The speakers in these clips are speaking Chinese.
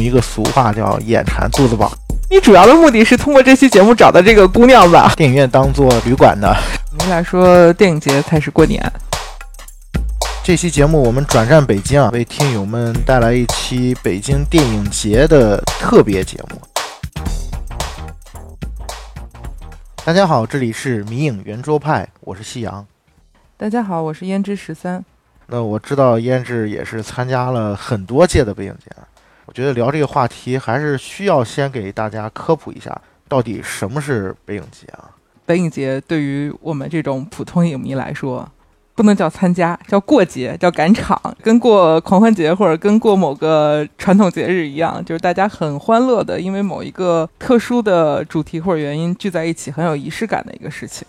用一个俗话叫“眼馋肚子饱你主要的目的是通过这期节目找到这个姑娘吧”，？电影院当做旅馆的。您来说，电影节才是过年。这期节目我们转战北京啊，为听友们带来一期北京电影节的特别节目。大家好，这里是迷影圆桌派，我是夕阳。大家好，我是胭脂十三。那我知道胭脂也是参加了很多届的北影节，我觉得聊这个话题还是需要先给大家科普一下，到底什么是北影节啊？北影节对于我们这种普通影迷来说，不能叫参加，叫过节，叫赶场，跟过狂欢节或者跟过某个传统节日一样，就是大家很欢乐的，因为某一个特殊的主题或者原因聚在一起，很有仪式感的一个事情。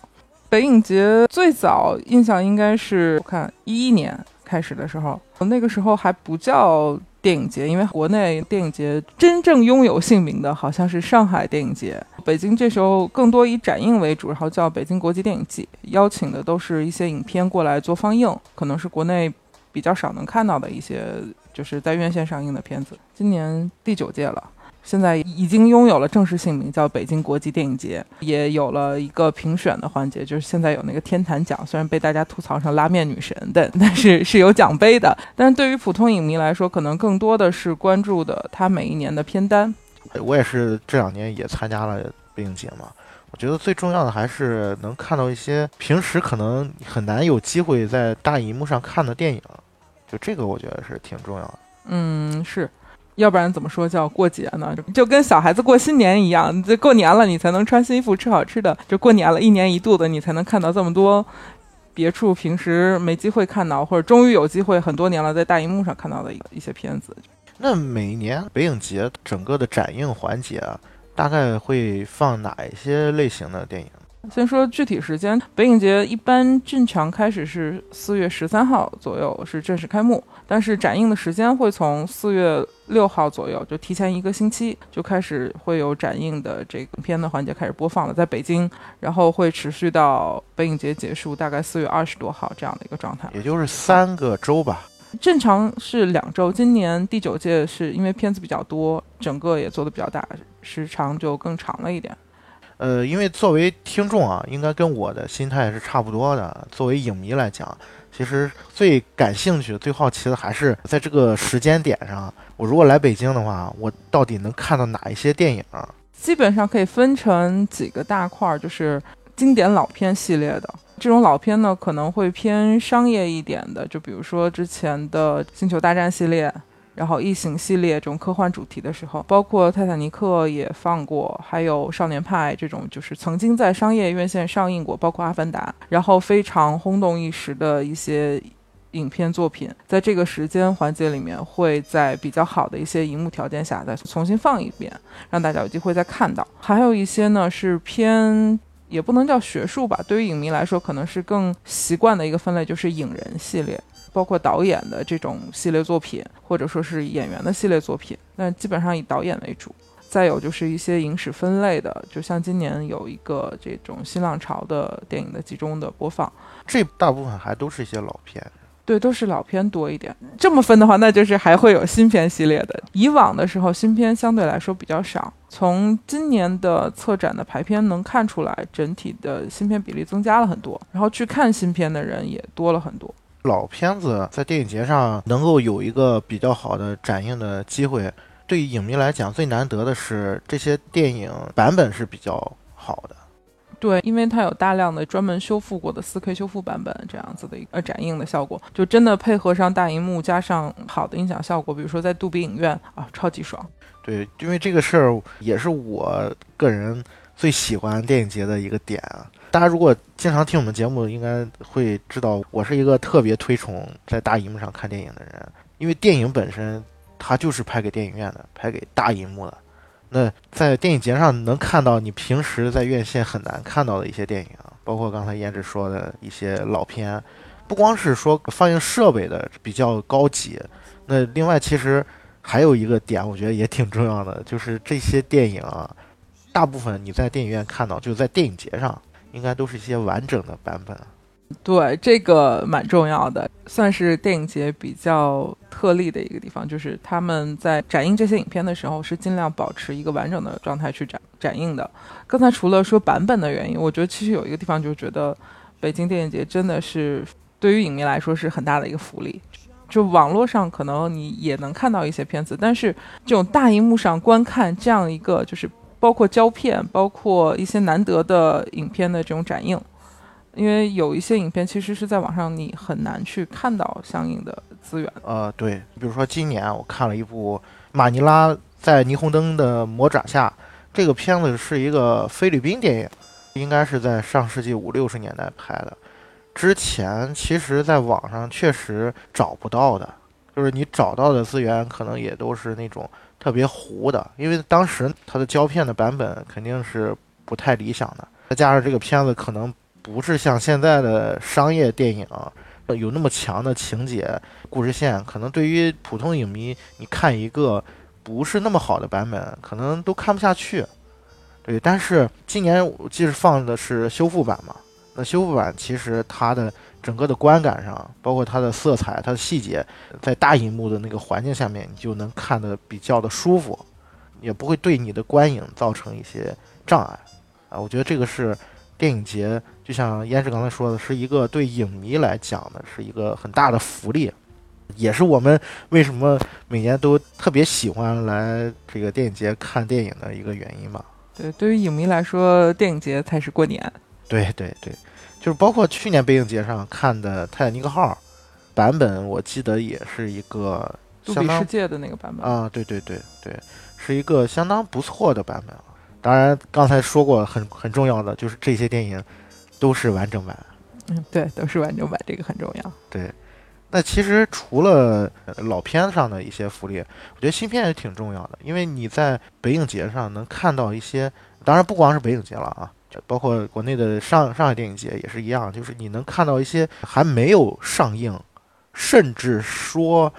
北影节最早印象应该是我看一一年开始的时候，那个时候还不叫电影节，因为国内电影节真正拥有姓名的好像是上海电影节，北京这时候更多以展映为主，然后叫北京国际电影季，邀请的都是一些影片过来做放映，可能是国内比较少能看到的一些就是在院线上映的片子。今年第九届了。现在已经拥有了正式姓名，叫北京国际电影节，也有了一个评选的环节，就是现在有那个天坛奖，虽然被大家吐槽成拉面女神但，但是是有奖杯的。但是对于普通影迷来说，可能更多的是关注的他每一年的片单。我也是这两年也参加了北影节嘛，我觉得最重要的还是能看到一些平时可能很难有机会在大荧幕上看的电影，就这个我觉得是挺重要的。嗯，是。要不然怎么说叫过节呢？就跟小孩子过新年一样，这过年了你才能穿新衣服、吃好吃的。就过年了，一年一度的，你才能看到这么多别处平时没机会看到，或者终于有机会很多年了在大荧幕上看到的一些片子。那每年北影节整个的展映环节啊，大概会放哪一些类型的电影？先说具体时间，北影节一般正常开始是四月十三号左右是正式开幕，但是展映的时间会从四月六号左右就提前一个星期就开始会有展映的这个片的环节开始播放了，在北京，然后会持续到北影节结束，大概四月二十多号这样的一个状态，也就是三个周吧。正常是两周，今年第九届是因为片子比较多，整个也做的比较大，时长就更长了一点。呃，因为作为听众啊，应该跟我的心态是差不多的。作为影迷来讲，其实最感兴趣、最好奇的还是在这个时间点上，我如果来北京的话，我到底能看到哪一些电影？基本上可以分成几个大块儿，就是经典老片系列的。这种老片呢，可能会偏商业一点的，就比如说之前的《星球大战》系列。然后异形系列这种科幻主题的时候，包括泰坦尼克也放过，还有少年派这种就是曾经在商业院线上映过，包括阿凡达，然后非常轰动一时的一些影片作品，在这个时间环节里面，会在比较好的一些荧幕条件下再重新放一遍，让大家有机会再看到。还有一些呢是偏也不能叫学术吧，对于影迷来说，可能是更习惯的一个分类，就是影人系列。包括导演的这种系列作品，或者说是演员的系列作品，那基本上以导演为主。再有就是一些影史分类的，就像今年有一个这种新浪潮的电影的集中的播放，这大部分还都是一些老片。对，都是老片多一点。这么分的话，那就是还会有新片系列的。以往的时候，新片相对来说比较少。从今年的策展的排片能看出来，整体的新片比例增加了很多，然后去看新片的人也多了很多。老片子在电影节上能够有一个比较好的展映的机会，对于影迷来讲最难得的是这些电影版本是比较好的。对，因为它有大量的专门修复过的 4K 修复版本，这样子的一个展映的效果，就真的配合上大荧幕，加上好的音响效果，比如说在杜比影院啊，超级爽。对，因为这个事儿也是我个人最喜欢电影节的一个点啊。大家如果经常听我们节目，应该会知道我是一个特别推崇在大荧幕上看电影的人，因为电影本身它就是拍给电影院的，拍给大荧幕的。那在电影节上能看到你平时在院线很难看到的一些电影，包括刚才胭脂说的一些老片，不光是说放映设备的比较高级，那另外其实还有一个点，我觉得也挺重要的，就是这些电影啊，大部分你在电影院看到，就在电影节上，应该都是一些完整的版本。对，这个蛮重要的，算是电影节比较特例的一个地方，就是他们在展映这些影片的时候，是尽量保持一个完整的状态去展展映的。刚才除了说版本的原因，我觉得其实有一个地方就觉得北京电影节真的是对于影迷来说是很大的一个福利。就网络上可能你也能看到一些片子，但是这种大荧幕上观看这样一个，就是包括胶片，包括一些难得的影片的这种展映。因为有一些影片其实是在网上你很难去看到相应的资源。呃，对，比如说今年我看了一部《马尼拉在霓虹灯的魔爪下》，这个片子是一个菲律宾电影，应该是在上世纪五六十年代拍的。之前其实在网上确实找不到的，就是你找到的资源可能也都是那种特别糊的，因为当时它的胶片的版本肯定是不太理想的，再加上这个片子可能。不是像现在的商业电影有那么强的情节故事线，可能对于普通影迷，你看一个不是那么好的版本，可能都看不下去。对，但是今年我记得放的是修复版嘛，那修复版其实它的整个的观感上，包括它的色彩、它的细节，在大荧幕的那个环境下面，你就能看得比较的舒服，也不会对你的观影造成一些障碍啊。我觉得这个是。电影节就像燕志刚才说的，是一个对影迷来讲的是一个很大的福利，也是我们为什么每年都特别喜欢来这个电影节看电影的一个原因吧。对，对于影迷来说，电影节才是过年。对对对，就是包括去年北影节上看的《泰坦尼克号》版本，我记得也是一个杜比世界的那个版本啊。对对对对，是一个相当不错的版本。当然，刚才说过很很重要的就是这些电影都是完整版。嗯，对，都是完整版，这个很重要。对，那其实除了老片上的一些福利，我觉得新片也挺重要的，因为你在北影节上能看到一些，当然不光是北影节了啊，包括国内的上上海电影节也是一样，就是你能看到一些还没有上映，甚至说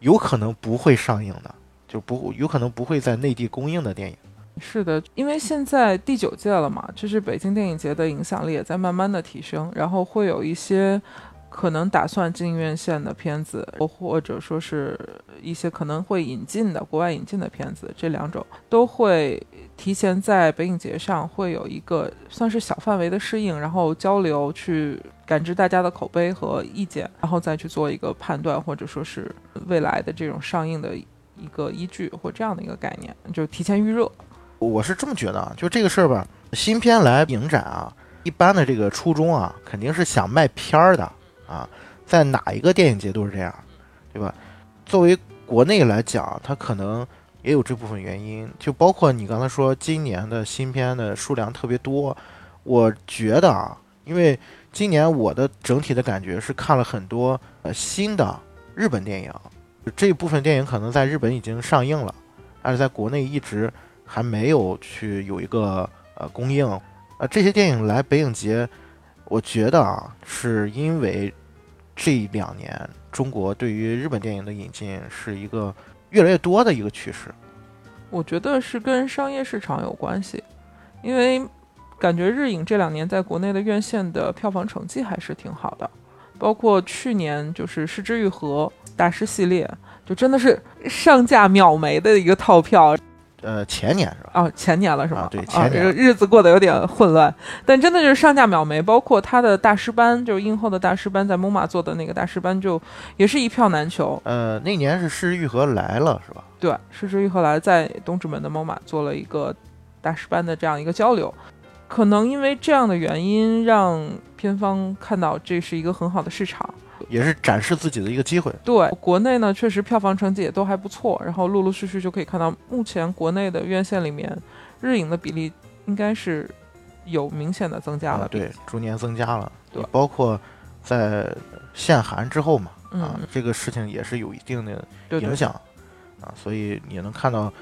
有可能不会上映的，就不有可能不会在内地公映的电影。是的，因为现在第九届了嘛，就是北京电影节的影响力也在慢慢的提升，然后会有一些可能打算进院线的片子，或者说是一些可能会引进的国外引进的片子，这两种都会提前在北影节上会有一个算是小范围的适应，然后交流去感知大家的口碑和意见，然后再去做一个判断，或者说是未来的这种上映的一个依据或这样的一个概念，就是提前预热。我是这么觉得啊，就这个事儿吧，新片来影展啊，一般的这个初衷啊，肯定是想卖片儿的啊，在哪一个电影节都是这样，对吧？作为国内来讲，它可能也有这部分原因，就包括你刚才说今年的新片的数量特别多，我觉得啊，因为今年我的整体的感觉是看了很多呃新的日本电影，这部分电影可能在日本已经上映了，但是在国内一直。还没有去有一个呃供应，呃这些电影来北影节，我觉得啊是因为这两年中国对于日本电影的引进是一个越来越多的一个趋势。我觉得是跟商业市场有关系，因为感觉日影这两年在国内的院线的票房成绩还是挺好的，包括去年就是《失之愈合》大师系列，就真的是上架秒没的一个套票。呃，前年是吧？哦，前年了是吧？对，前年日子过得有点混乱，但真的就是上架秒没。包括他的大师班，就是映后的大师班，在 MoMA 做的那个大师班，就也是一票难求。呃，那年是《失之愈合》来了是吧？对，《失之愈合》来在东直门的 MoMA 做了一个大师班的这样一个交流，可能因为这样的原因，让片方看到这是一个很好的市场。也是展示自己的一个机会。对，国内呢确实票房成绩也都还不错，然后陆陆续续就可以看到，目前国内的院线里面，日影的比例应该是有明显的增加了。对，逐年增加了。对，包括在限韩之后嘛，啊，这个事情也是有一定的影响啊，所以也能看到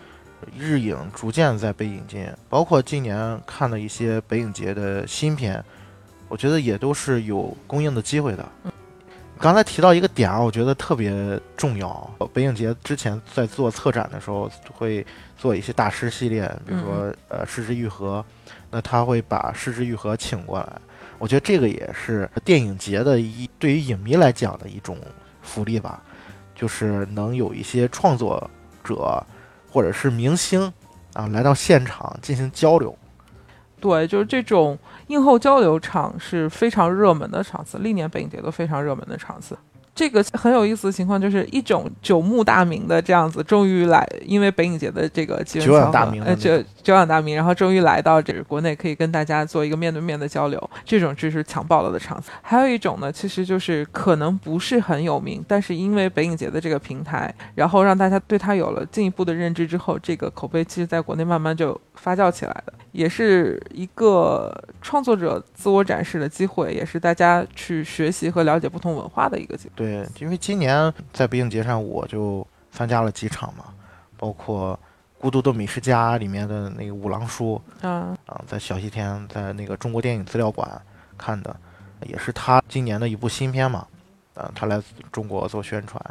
日影逐渐在被引进，包括今年看的一些北影节的新片，我觉得也都是有供应的机会的。刚才提到一个点啊，我觉得特别重要。北影节之前在做策展的时候，会做一些大师系列，比如说呃《失之愈合》，那他会把《失之愈合》请过来。我觉得这个也是电影节的一对于影迷来讲的一种福利吧，就是能有一些创作者或者是明星啊来到现场进行交流。对，就是这种映后交流场是非常热门的场次，历年北影节都非常热门的场次。这个很有意思的情况，就是一种久慕大名的这样子，终于来，因为北影节的这个机缘巧合，呃，久久仰大名，然后终于来到这个国内，可以跟大家做一个面对面的交流，这种就是抢爆了的场次。还有一种呢，其实就是可能不是很有名，但是因为北影节的这个平台，然后让大家对他有了进一步的认知之后，这个口碑其实在国内慢慢就发酵起来的，也是一个创作者自我展示的机会，也是大家去学习和了解不同文化的一个机会。对，因为今年在北影节上，我就参加了几场嘛，包括《孤独的美食家》里面的那个五郎叔，啊啊，在小西天，在那个中国电影资料馆看的，也是他今年的一部新片嘛，啊，他来中国做宣传，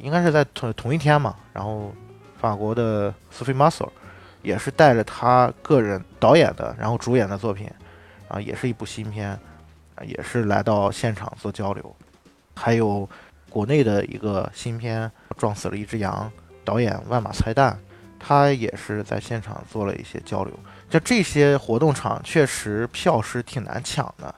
应该是在同同一天嘛，然后法国的斯菲马索也是带着他个人导演的，然后主演的作品，啊，也是一部新片，也是来到现场做交流。还有国内的一个新片《撞死了一只羊》，导演万马才旦，他也是在现场做了一些交流。就这些活动场，确实票是挺难抢的。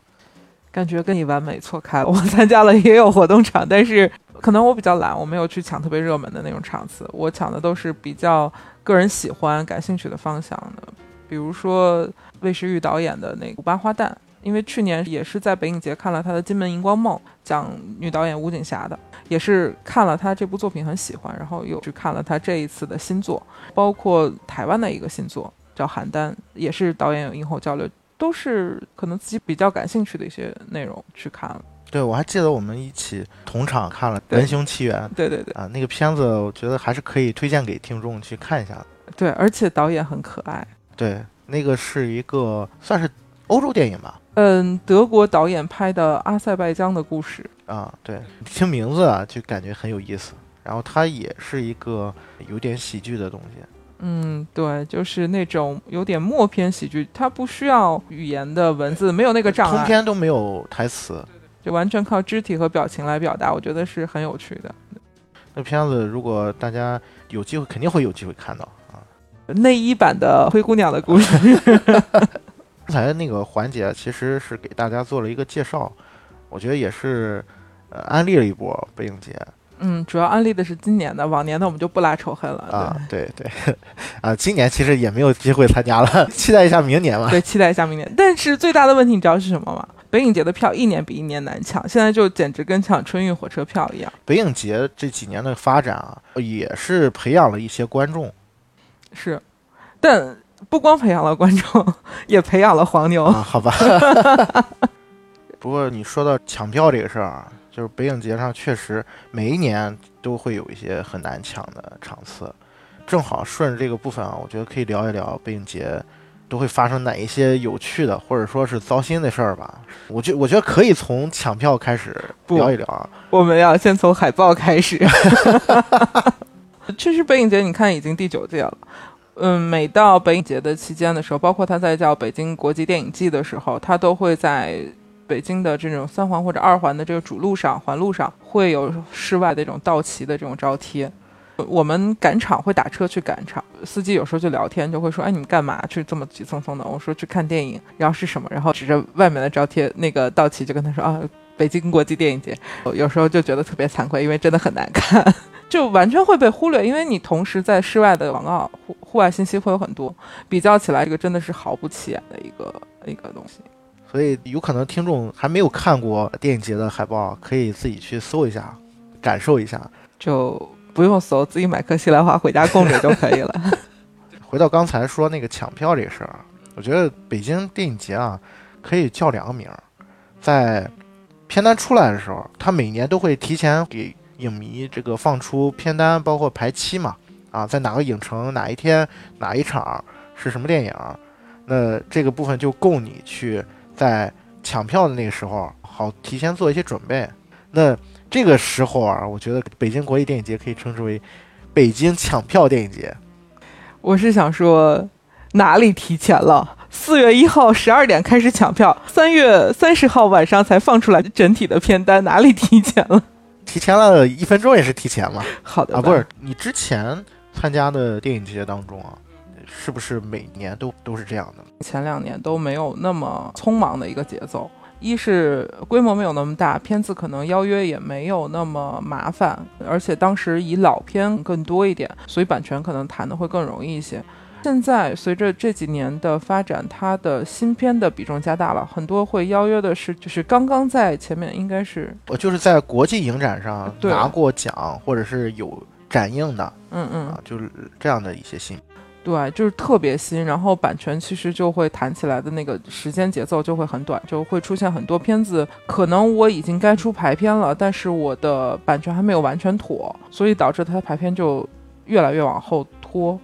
感觉跟你完美错开了。我参加了也有活动场，但是可能我比较懒，我没有去抢特别热门的那种场次。我抢的都是比较个人喜欢、感兴趣的方向的，比如说魏时玉导演的那个《五八花旦》。因为去年也是在北影节看了他的《金门荧光梦》，讲女导演吴锦霞的，也是看了他这部作品很喜欢，然后又去看了他这一次的新作，包括台湾的一个新作叫《邯郸》，也是导演有映后交流，都是可能自己比较感兴趣的一些内容去看了。对，我还记得我们一起同场看了《文雄奇缘》，对对对，啊，那个片子我觉得还是可以推荐给听众去看一下的。对，而且导演很可爱。对，那个是一个算是欧洲电影吧。嗯，德国导演拍的阿塞拜疆的故事啊，对，听名字啊就感觉很有意思。然后它也是一个有点喜剧的东西。嗯，对，就是那种有点默片喜剧，它不需要语言的文字，没有那个障碍，通篇都没有台词，就完全靠肢体和表情来表达，我觉得是很有趣的。那片子如果大家有机会，肯定会有机会看到啊。内衣版的灰姑娘的故事。刚才那个环节其实是给大家做了一个介绍，我觉得也是，呃，安利了一波背影节。嗯，主要安利的是今年的，往年的我们就不拉仇恨了。啊，对对，啊，今年其实也没有机会参加了，期待一下明年吧。对，期待一下明年。但是最大的问题你知道是什么吗？北影节的票一年比一年难抢，现在就简直跟抢春运火车票一样。北影节这几年的发展啊，也是培养了一些观众。是，但。不光培养了观众，也培养了黄牛。好吧。不过你说到抢票这个事儿啊，就是北影节上确实每一年都会有一些很难抢的场次。正好顺着这个部分啊，我觉得可以聊一聊北影节都会发生哪一些有趣的或者说是糟心的事儿吧。我觉我觉得可以从抢票开始聊一聊啊。我们要先从海报开始。确实，北影节你看已经第九届了。嗯，每到北影节的期间的时候，包括他在叫北京国际电影季的时候，他都会在北京的这种三环或者二环的这个主路上、环路上会有室外的这种道旗的这种招贴。我们赶场会打车去赶场，司机有时候就聊天，就会说：“哎，你们干嘛去这么急匆匆的？”我说：“去看电影。”然后是什么？然后指着外面的招贴那个道旗，就跟他说：“啊，北京国际电影节。”有时候就觉得特别惭愧，因为真的很难看。就完全会被忽略，因为你同时在室外的广告、户户外信息会有很多，比较起来，这个真的是毫不起眼的一个一个东西。所以有可能听众还没有看过电影节的海报，可以自己去搜一下，感受一下，就不用搜，自己买颗西兰花回家供着就可以了。回到刚才说那个抢票这个事儿，我觉得北京电影节啊，可以叫两个名儿，在片单出来的时候，他每年都会提前给。影迷这个放出片单，包括排期嘛，啊，在哪个影城哪一天哪一场是什么电影，那这个部分就够你去在抢票的那个时候好提前做一些准备。那这个时候啊，我觉得北京国际电影节可以称之为北京抢票电影节。我是想说，哪里提前了？四月一号十二点开始抢票，三月三十号晚上才放出来整体的片单，哪里提前了？提前了一分钟也是提前嘛？好的啊，不是你之前参加的电影节当中啊，是不是每年都都是这样的？前两年都没有那么匆忙的一个节奏，一是规模没有那么大，片子可能邀约也没有那么麻烦，而且当时以老片更多一点，所以版权可能谈的会更容易一些。现在随着这几年的发展，它的新片的比重加大了，很多会邀约的是就是刚刚在前面应该是我就是在国际影展上拿过奖，或者是有展映的嗯嗯啊，就是这样的一些新。对，就是特别新，然后版权其实就会谈起来的那个时间节奏就会很短，就会出现很多片子，可能我已经该出排片了，但是我的版权还没有完全妥，所以导致它的排片就越来越往后拖，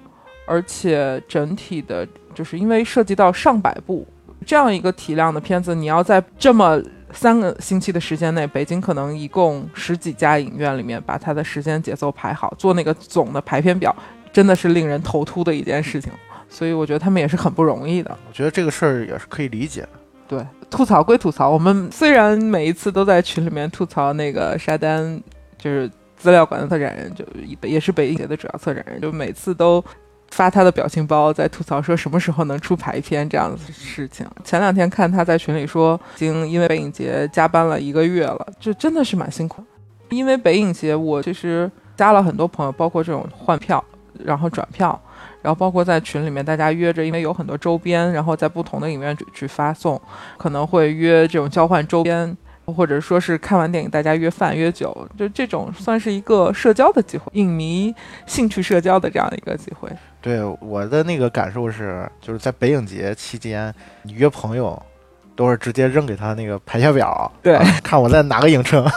而且整体的，就是因为涉及到上百部这样一个体量的片子，你要在这么三个星期的时间内，北京可能一共十几家影院里面把它的时间节奏排好，做那个总的排片表。真的是令人头秃的一件事情，所以我觉得他们也是很不容易的。我觉得这个事儿也是可以理解的。对，吐槽归吐槽，我们虽然每一次都在群里面吐槽那个沙丹，就是资料馆的策展人，就也是北影节的主要策展人，就每次都发他的表情包在吐槽说什么时候能出排片这样的事情。前两天看他在群里说，已经因为北影节加班了一个月了，就真的是蛮辛苦。因为北影节，我其实加了很多朋友，包括这种换票。然后转票，然后包括在群里面大家约着，因为有很多周边，然后在不同的影院去去发送，可能会约这种交换周边，或者说是看完电影大家约饭约酒，就这种算是一个社交的机会，影迷兴趣社交的这样一个机会。对我的那个感受是，就是在北影节期间，你约朋友都是直接扔给他那个排片表，对，看我在哪个影城。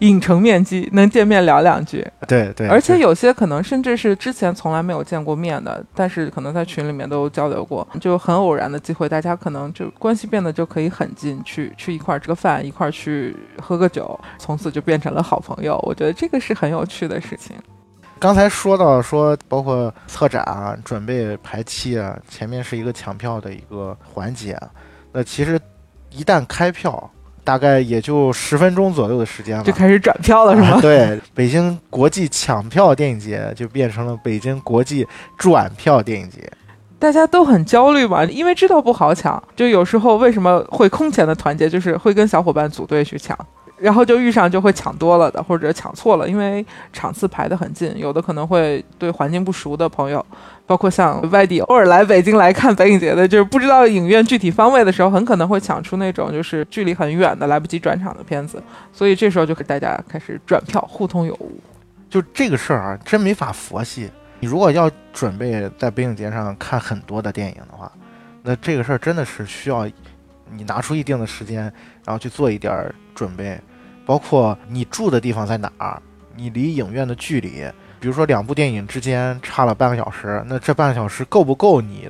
影城面基，能见面聊两句，对对，而且有些可能甚至是之前从来没有见过面的，但是可能在群里面都交流过，就很偶然的机会，大家可能就关系变得就可以很近，去去一块儿吃个饭，一块儿去喝个酒，从此就变成了好朋友。我觉得这个是很有趣的事情。刚才说到说，包括策展啊、准备排期啊，前面是一个抢票的一个环节，那其实一旦开票。大概也就十分钟左右的时间了，就开始转票了，是吗？对，北京国际抢票电影节就变成了北京国际转票电影节，大家都很焦虑嘛，因为知道不好抢，就有时候为什么会空前的团结，就是会跟小伙伴组队去抢。然后就遇上就会抢多了的，或者抢错了，因为场次排得很近，有的可能会对环境不熟的朋友，包括像外地偶尔来北京来看北影节的，就是不知道影院具体方位的时候，很可能会抢出那种就是距离很远的来不及转场的片子，所以这时候就大家开始转票，互通有无。就这个事儿啊，真没法佛系。你如果要准备在北影节上看很多的电影的话，那这个事儿真的是需要你拿出一定的时间，然后去做一点准备。包括你住的地方在哪儿，你离影院的距离，比如说两部电影之间差了半个小时，那这半个小时够不够你？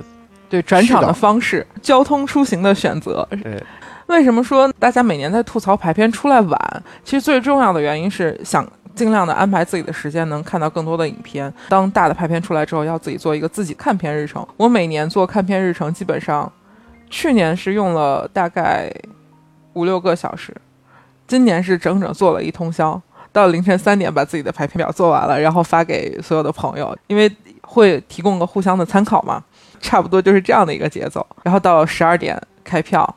对转场的方式、交通出行的选择。对，为什么说大家每年在吐槽排片出来晚？其实最重要的原因是想尽量的安排自己的时间，能看到更多的影片。当大的排片出来之后，要自己做一个自己看片日程。我每年做看片日程，基本上去年是用了大概五六个小时。今年是整整做了一通宵，到凌晨三点把自己的排片表做完了，然后发给所有的朋友，因为会提供个互相的参考嘛，差不多就是这样的一个节奏。然后到十二点开票，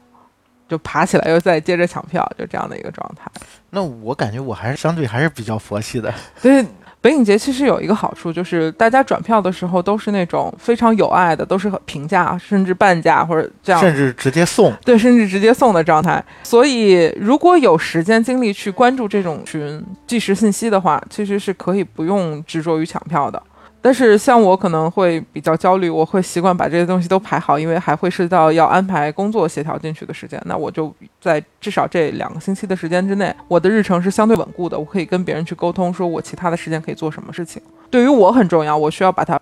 就爬起来又再接着抢票，就这样的一个状态。那我感觉我还是相对还是比较佛系的，所以。北影节其实有一个好处，就是大家转票的时候都是那种非常有爱的，都是平价甚至半价或者这样，甚至直接送，对，甚至直接送的状态。所以如果有时间精力去关注这种群即时信息的话，其实是可以不用执着于抢票的。但是像我可能会比较焦虑，我会习惯把这些东西都排好，因为还会涉及到要安排工作协调进去的时间。那我就在至少这两个星期的时间之内，我的日程是相对稳固的，我可以跟别人去沟通，说我其他的时间可以做什么事情。对于我很重要，我需要把它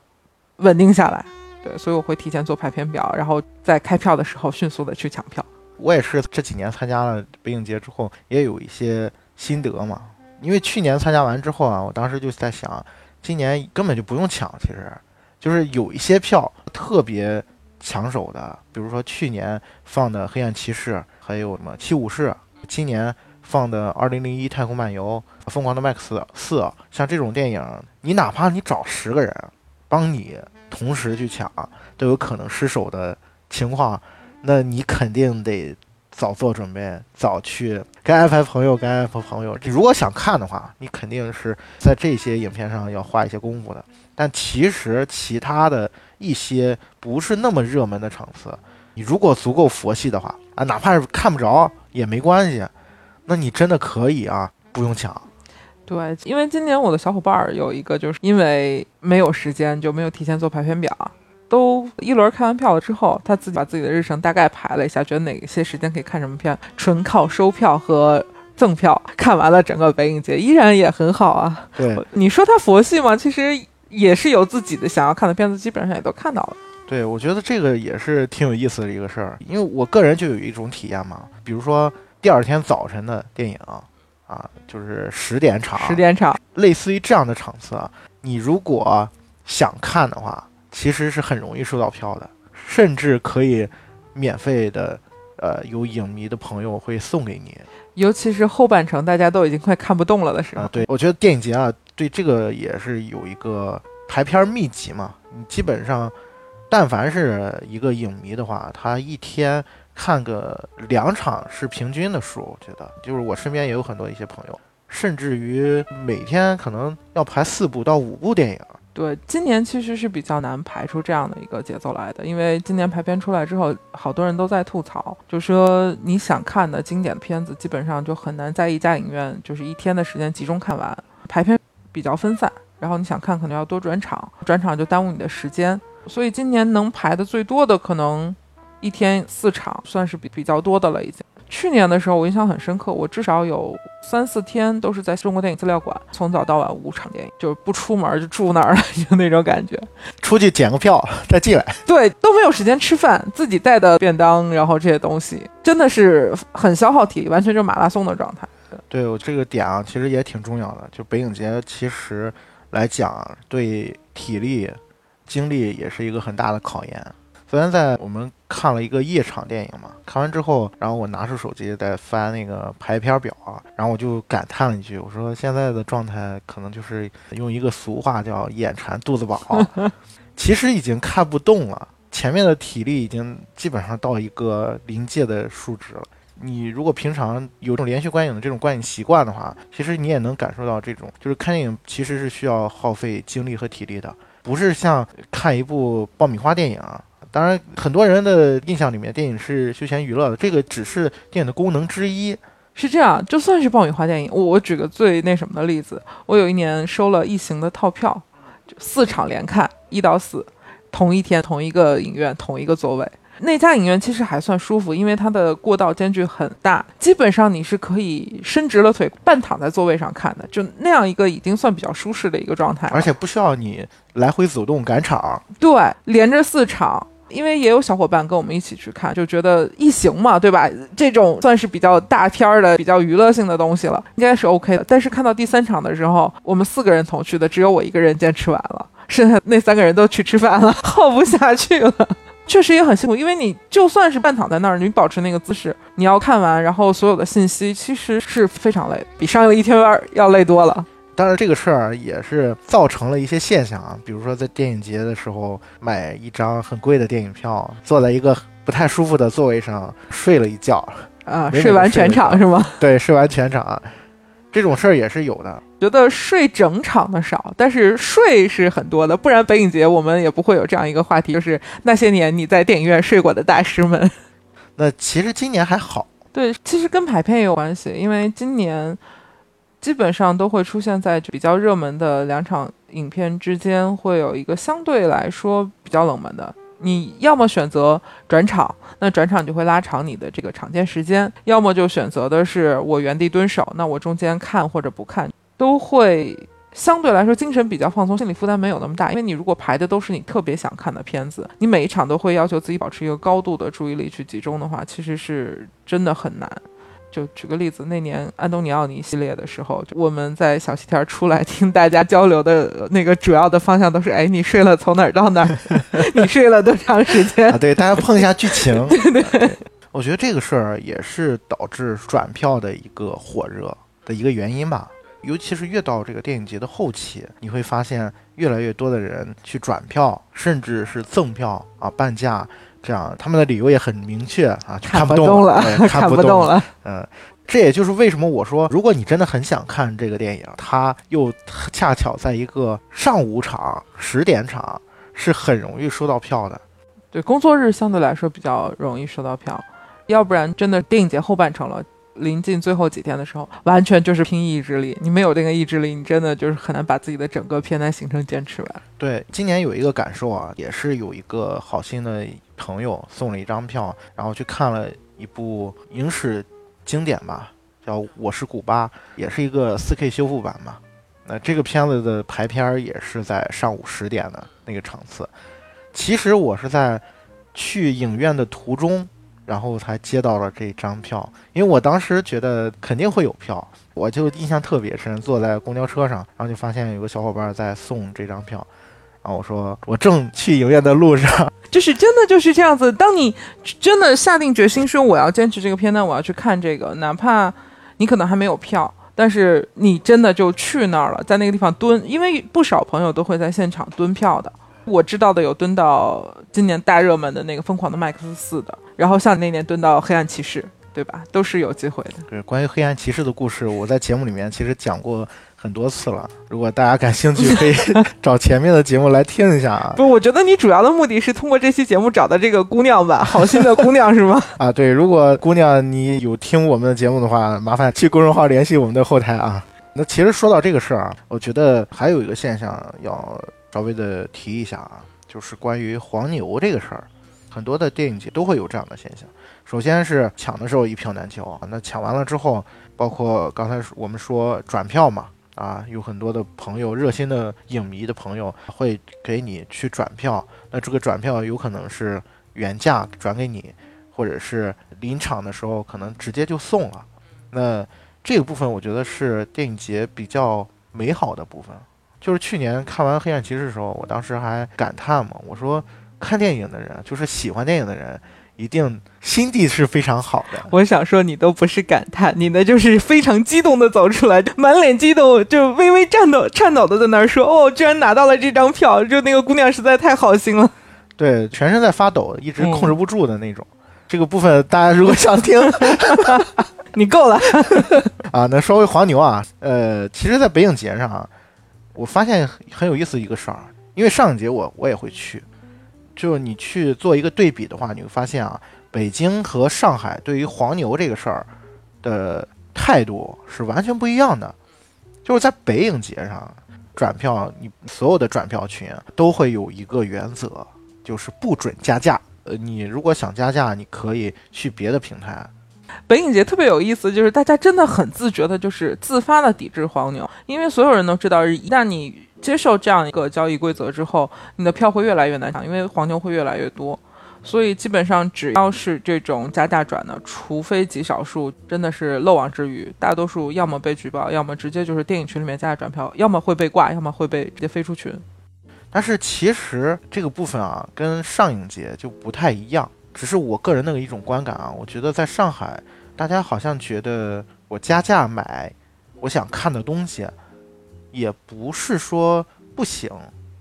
稳定下来。对，所以我会提前做排片表，然后在开票的时候迅速的去抢票。我也是这几年参加了北影节之后，也有一些心得嘛。因为去年参加完之后啊，我当时就在想，今年根本就不用抢，其实就是有一些票特别抢手的，比如说去年放的《黑暗骑士》，还有什么《七武士》，今年放的《二零零一太空漫游》《疯狂的麦克斯四》，像这种电影，你哪怕你找十个人帮你同时去抢，都有可能失手的情况，那你肯定得。早做准备，早去该安排朋友，该安排朋友。如果想看的话，你肯定是在这些影片上要花一些功夫的。但其实其他的一些不是那么热门的场次，你如果足够佛系的话啊，哪怕是看不着也没关系，那你真的可以啊，不用抢。对，因为今年我的小伙伴有一个，就是因为没有时间，就没有提前做排片表。都一轮开完票了之后，他自己把自己的日程大概排了一下，觉得哪些时间可以看什么片，纯靠收票和赠票看完了整个北影节，依然也很好啊。对，你说他佛系吗？其实也是有自己的想要看的片子，基本上也都看到了。对，我觉得这个也是挺有意思的一个事儿，因为我个人就有一种体验嘛，比如说第二天早晨的电影啊，就是十点场，十点场，类似于这样的场次，你如果想看的话。其实是很容易收到票的，甚至可以免费的，呃，有影迷的朋友会送给你。尤其是后半程大家都已经快看不动了的时候。对，我觉得电影节啊，对这个也是有一个排片秘籍嘛。你基本上，但凡是一个影迷的话，他一天看个两场是平均的数。我觉得，就是我身边也有很多一些朋友，甚至于每天可能要排四部到五部电影。对，今年其实是比较难排出这样的一个节奏来的，因为今年排片出来之后，好多人都在吐槽，就说你想看的经典片子，基本上就很难在一家影院就是一天的时间集中看完，排片比较分散，然后你想看可能要多转场，转场就耽误你的时间，所以今年能排的最多的可能一天四场，算是比比较多的了已经。去年的时候，我印象很深刻，我至少有三四天都是在中国电影资料馆，从早到晚五场电影，就是不出门就住那儿了，就那种感觉。出去捡个票再进来，对，都没有时间吃饭，自己带的便当，然后这些东西真的是很消耗体力，完全就是马拉松的状态。对我这个点啊，其实也挺重要的。就北影节，其实来讲，对体力、精力也是一个很大的考验。昨天在我们看了一个夜场电影嘛，看完之后，然后我拿出手机在翻那个排片表啊，然后我就感叹了一句，我说现在的状态可能就是用一个俗话叫“眼馋肚子饱”，其实已经看不动了，前面的体力已经基本上到一个临界的数值了。你如果平常有种连续观影的这种观影习惯的话，其实你也能感受到这种，就是看电影其实是需要耗费精力和体力的，不是像看一部爆米花电影。当然，很多人的印象里面，电影是休闲娱乐的，这个只是电影的功能之一。是这样，就算是爆米花电影，我我举个最那什么的例子，我有一年收了异形的套票，就四场连看，一到四，同一天同一个影院同一个座位。那家影院其实还算舒服，因为它的过道间距很大，基本上你是可以伸直了腿半躺在座位上看的，就那样一个已经算比较舒适的一个状态，而且不需要你来回走动赶场。对，连着四场。因为也有小伙伴跟我们一起去看，就觉得异形嘛，对吧？这种算是比较大片儿的、比较娱乐性的东西了，应该是 OK 的。但是看到第三场的时候，我们四个人同去的，只有我一个人坚持完了，剩下那三个人都去吃饭了，耗不下去了。确实也很辛苦，因为你就算是半躺在那儿，你保持那个姿势，你要看完，然后所有的信息其实是非常累，比上了一天班要累多了。当然，这个事儿也是造成了一些现象啊，比如说在电影节的时候买一张很贵的电影票，坐在一个不太舒服的座位上睡了一觉啊，睡完全场是吗？对，睡完全场，这种事儿也是有的。觉得睡整场的少，但是睡是很多的，不然北影节我们也不会有这样一个话题，就是那些年你在电影院睡过的大师们。那其实今年还好，对，其实跟排片也有关系，因为今年。基本上都会出现在比较热门的两场影片之间，会有一个相对来说比较冷门的。你要么选择转场，那转场就会拉长你的这个场间时间；要么就选择的是我原地蹲守，那我中间看或者不看，都会相对来说精神比较放松，心理负担没有那么大。因为你如果排的都是你特别想看的片子，你每一场都会要求自己保持一个高度的注意力去集中的话，其实是真的很难。就举个例子，那年安东尼奥尼系列的时候，我们在小西天出来听大家交流的那个主要的方向都是：哎，你睡了从哪儿到哪儿？你睡了多长时间？啊，对，大家碰一下剧情。对对，我觉得这个事儿也是导致转票的一个火热的一个原因吧。尤其是越到这个电影节的后期，你会发现越来越多的人去转票，甚至是赠票啊，半价。这样，他们的理由也很明确啊，看不动了，看不动了。嗯，这也就是为什么我说，如果你真的很想看这个电影，它又恰巧在一个上午场、十点场，是很容易收到票的。对，工作日相对来说比较容易收到票，要不然真的电影节后半程了。临近最后几天的时候，完全就是拼意志力。你没有这个意志力，你真的就是很难把自己的整个片单行程坚持完。对，今年有一个感受啊，也是有一个好心的朋友送了一张票，然后去看了一部影史经典吧，叫《我是古巴》，也是一个 4K 修复版嘛。那这个片子的排片也是在上午十点的那个场次。其实我是在去影院的途中。然后才接到了这张票，因为我当时觉得肯定会有票，我就印象特别深，坐在公交车上，然后就发现有个小伙伴在送这张票，然后我说我正去影院的路上，就是真的就是这样子。当你真的下定决心说我要坚持这个片段，我要去看这个，哪怕你可能还没有票，但是你真的就去那儿了，在那个地方蹲，因为不少朋友都会在现场蹲票的。我知道的有蹲到今年大热门的那个《疯狂的麦克斯四》的，然后像那年蹲到《黑暗骑士》，对吧？都是有机会的。对，关于《黑暗骑士》的故事，我在节目里面其实讲过很多次了。如果大家感兴趣，可以 找前面的节目来听一下啊。不，我觉得你主要的目的是通过这期节目找到这个姑娘吧，好心的姑娘是吗？啊，对，如果姑娘你有听我们的节目的话，麻烦去公众号联系我们的后台啊。那其实说到这个事儿啊，我觉得还有一个现象要。稍微的提一下啊，就是关于黄牛这个事儿，很多的电影节都会有这样的现象。首先是抢的时候一票难求啊，那抢完了之后，包括刚才我们说转票嘛，啊，有很多的朋友热心的影迷的朋友会给你去转票，那这个转票有可能是原价转给你，或者是临场的时候可能直接就送了。那这个部分我觉得是电影节比较美好的部分。就是去年看完《黑暗骑士》的时候，我当时还感叹嘛，我说看电影的人，就是喜欢电影的人，一定心地是非常好的。我想说，你都不是感叹，你呢就是非常激动的走出来，满脸激动，就微微颤抖、颤抖的在那儿说：“哦，居然拿到了这张票！”就那个姑娘实在太好心了，对，全身在发抖，一直控制不住的那种。这个部分大家如果想听，你够了啊。那说回黄牛啊，呃，其实，在北影节上啊。我发现很有意思一个事儿，因为上影节我我也会去，就是你去做一个对比的话，你会发现啊，北京和上海对于黄牛这个事儿的态度是完全不一样的。就是在北影节上转票，你所有的转票群都会有一个原则，就是不准加价。呃，你如果想加价，你可以去别的平台。北影节特别有意思，就是大家真的很自觉的，就是自发的抵制黄牛，因为所有人都知道，一旦你接受这样一个交易规则之后，你的票会越来越难抢，因为黄牛会越来越多，所以基本上只要是这种加价转的，除非极少数真的是漏网之鱼，大多数要么被举报，要么直接就是电影群里面加价转票，要么会被挂，要么会被直接飞出群。但是其实这个部分啊，跟上影节就不太一样。只是我个人的一种观感啊，我觉得在上海，大家好像觉得我加价买我想看的东西，也不是说不行，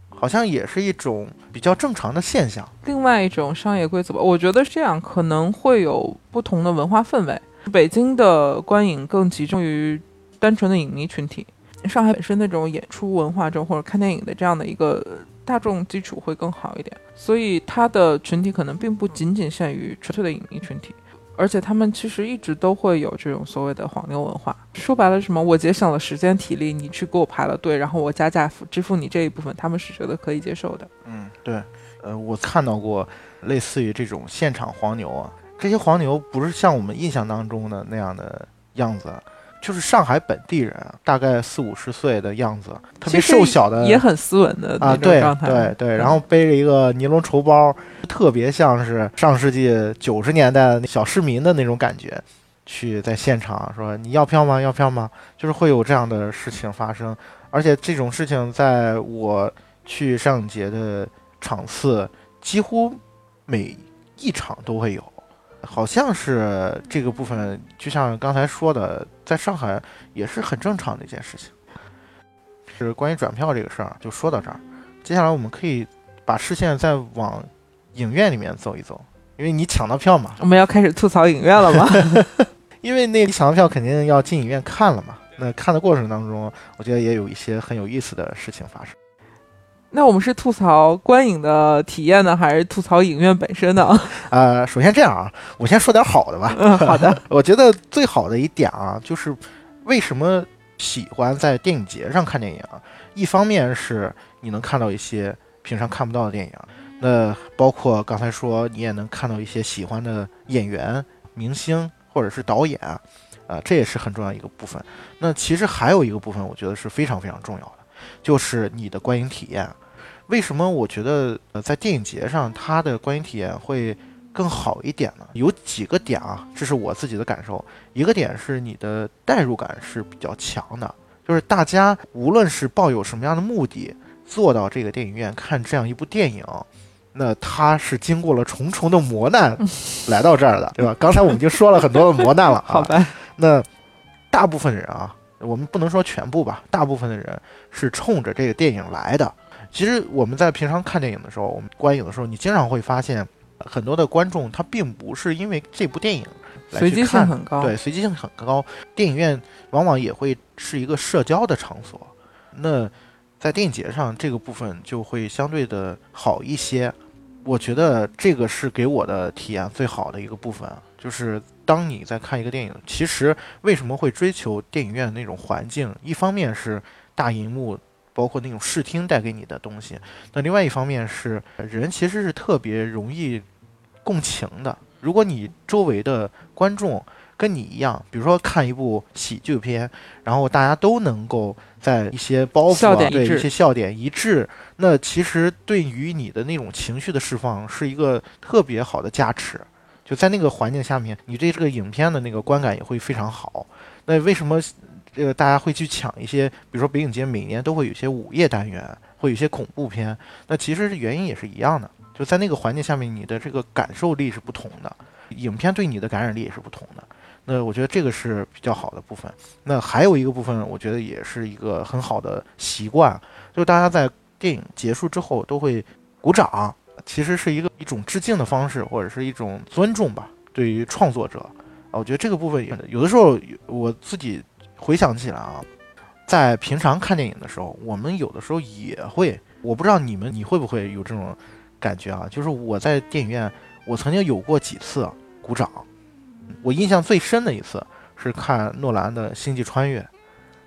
好像也是一种比较正常的现象。另外一种商业规则吧，我觉得这样可能会有不同的文化氛围。北京的观影更集中于单纯的影迷群体，上海本身那种演出文化中或者看电影的这样的一个。大众基础会更好一点，所以它的群体可能并不仅仅限于纯粹的影迷群体，而且他们其实一直都会有这种所谓的黄牛文化。说白了，什么？我节省了时间体力，你去给我排了队，然后我加价付支付你这一部分，他们是觉得可以接受的。嗯，对，呃，我看到过类似于这种现场黄牛啊，这些黄牛不是像我们印象当中的那样的样子。就是上海本地人，大概四五十岁的样子，特别瘦小的，也很斯文的啊，对对对，然后背着一个尼龙绸包，特别像是上世纪九十年代小市民的那种感觉。去在现场说你要票吗？要票吗？就是会有这样的事情发生，而且这种事情在我去上影节的场次几乎每一场都会有。好像是这个部分，就像刚才说的，在上海也是很正常的一件事情。是关于转票这个事儿，就说到这儿。接下来我们可以把视线再往影院里面走一走，因为你抢到票嘛。我们要开始吐槽影院了吗？因为那抢到票肯定要进影院看了嘛。那看的过程当中，我觉得也有一些很有意思的事情发生。那我们是吐槽观影的体验呢，还是吐槽影院本身呢？呃，首先这样啊，我先说点好的吧。嗯，好的。我觉得最好的一点啊，就是为什么喜欢在电影节上看电影？一方面是你能看到一些平常看不到的电影，那包括刚才说你也能看到一些喜欢的演员、明星或者是导演，啊，这也是很重要一个部分。那其实还有一个部分，我觉得是非常非常重要的。就是你的观影体验，为什么我觉得呃在电影节上它的观影体验会更好一点呢？有几个点啊，这是我自己的感受。一个点是你的代入感是比较强的，就是大家无论是抱有什么样的目的，坐到这个电影院看这样一部电影，那他是经过了重重的磨难来到这儿的，对吧？刚才我们已经说了很多的磨难了，好吧？那大部分人啊。我们不能说全部吧，大部分的人是冲着这个电影来的。其实我们在平常看电影的时候，我们观影的时候，你经常会发现很多的观众他并不是因为这部电影随机性很高，对，随机性很高。电影院往往也会是一个社交的场所，那在电影节上这个部分就会相对的好一些。我觉得这个是给我的体验最好的一个部分，就是。当你在看一个电影，其实为什么会追求电影院那种环境？一方面是大荧幕，包括那种视听带给你的东西；那另外一方面是人其实是特别容易共情的。如果你周围的观众跟你一样，比如说看一部喜剧片，然后大家都能够在一些包袱啊，对一些笑点一致，那其实对于你的那种情绪的释放是一个特别好的加持。就在那个环境下面，你对这个影片的那个观感也会非常好。那为什么这个大家会去抢一些？比如说北影节每年都会有一些午夜单元，会有一些恐怖片。那其实原因也是一样的。就在那个环境下面，你的这个感受力是不同的，影片对你的感染力也是不同的。那我觉得这个是比较好的部分。那还有一个部分，我觉得也是一个很好的习惯，就大家在电影结束之后都会鼓掌。其实是一个一种致敬的方式，或者是一种尊重吧，对于创作者啊，我觉得这个部分有的时候我自己回想起来啊，在平常看电影的时候，我们有的时候也会，我不知道你们你会不会有这种感觉啊？就是我在电影院，我曾经有过几次鼓掌，我印象最深的一次是看诺兰的《星际穿越》，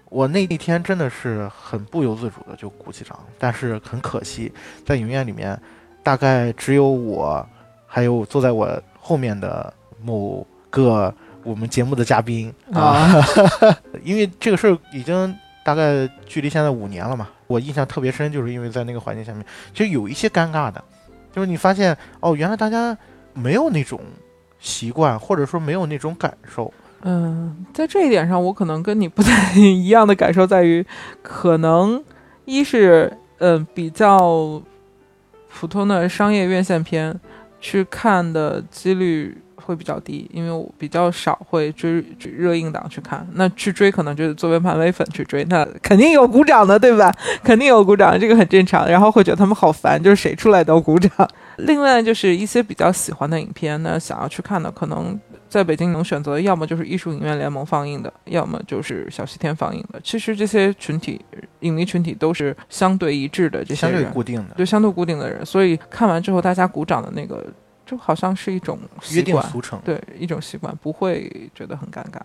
我那一天真的是很不由自主的就鼓起掌，但是很可惜，在影院里面。大概只有我，还有坐在我后面的某个我们节目的嘉宾啊，因为这个事儿已经大概距离现在五年了嘛，我印象特别深，就是因为在那个环境下面，其实有一些尴尬的，就是你发现哦，原来大家没有那种习惯，或者说没有那种感受。嗯，在这一点上，我可能跟你不太一样的感受在于，可能一是嗯比较。普通的商业院线片，去看的几率会比较低，因为我比较少会追热映档去看。那去追可能就是作为漫威粉去追，那肯定有鼓掌的，对吧？肯定有鼓掌，这个很正常。然后会觉得他们好烦，就是谁出来都鼓掌。另外就是一些比较喜欢的影片，那想要去看的可能。在北京能选择，要么就是艺术影院联盟放映的，要么就是小西天放映的。其实这些群体影迷群体都是相对一致的，这些相对固定的，对相对固定的人。所以看完之后，大家鼓掌的那个，就好像是一种约定俗成，对一种习惯，不会觉得很尴尬。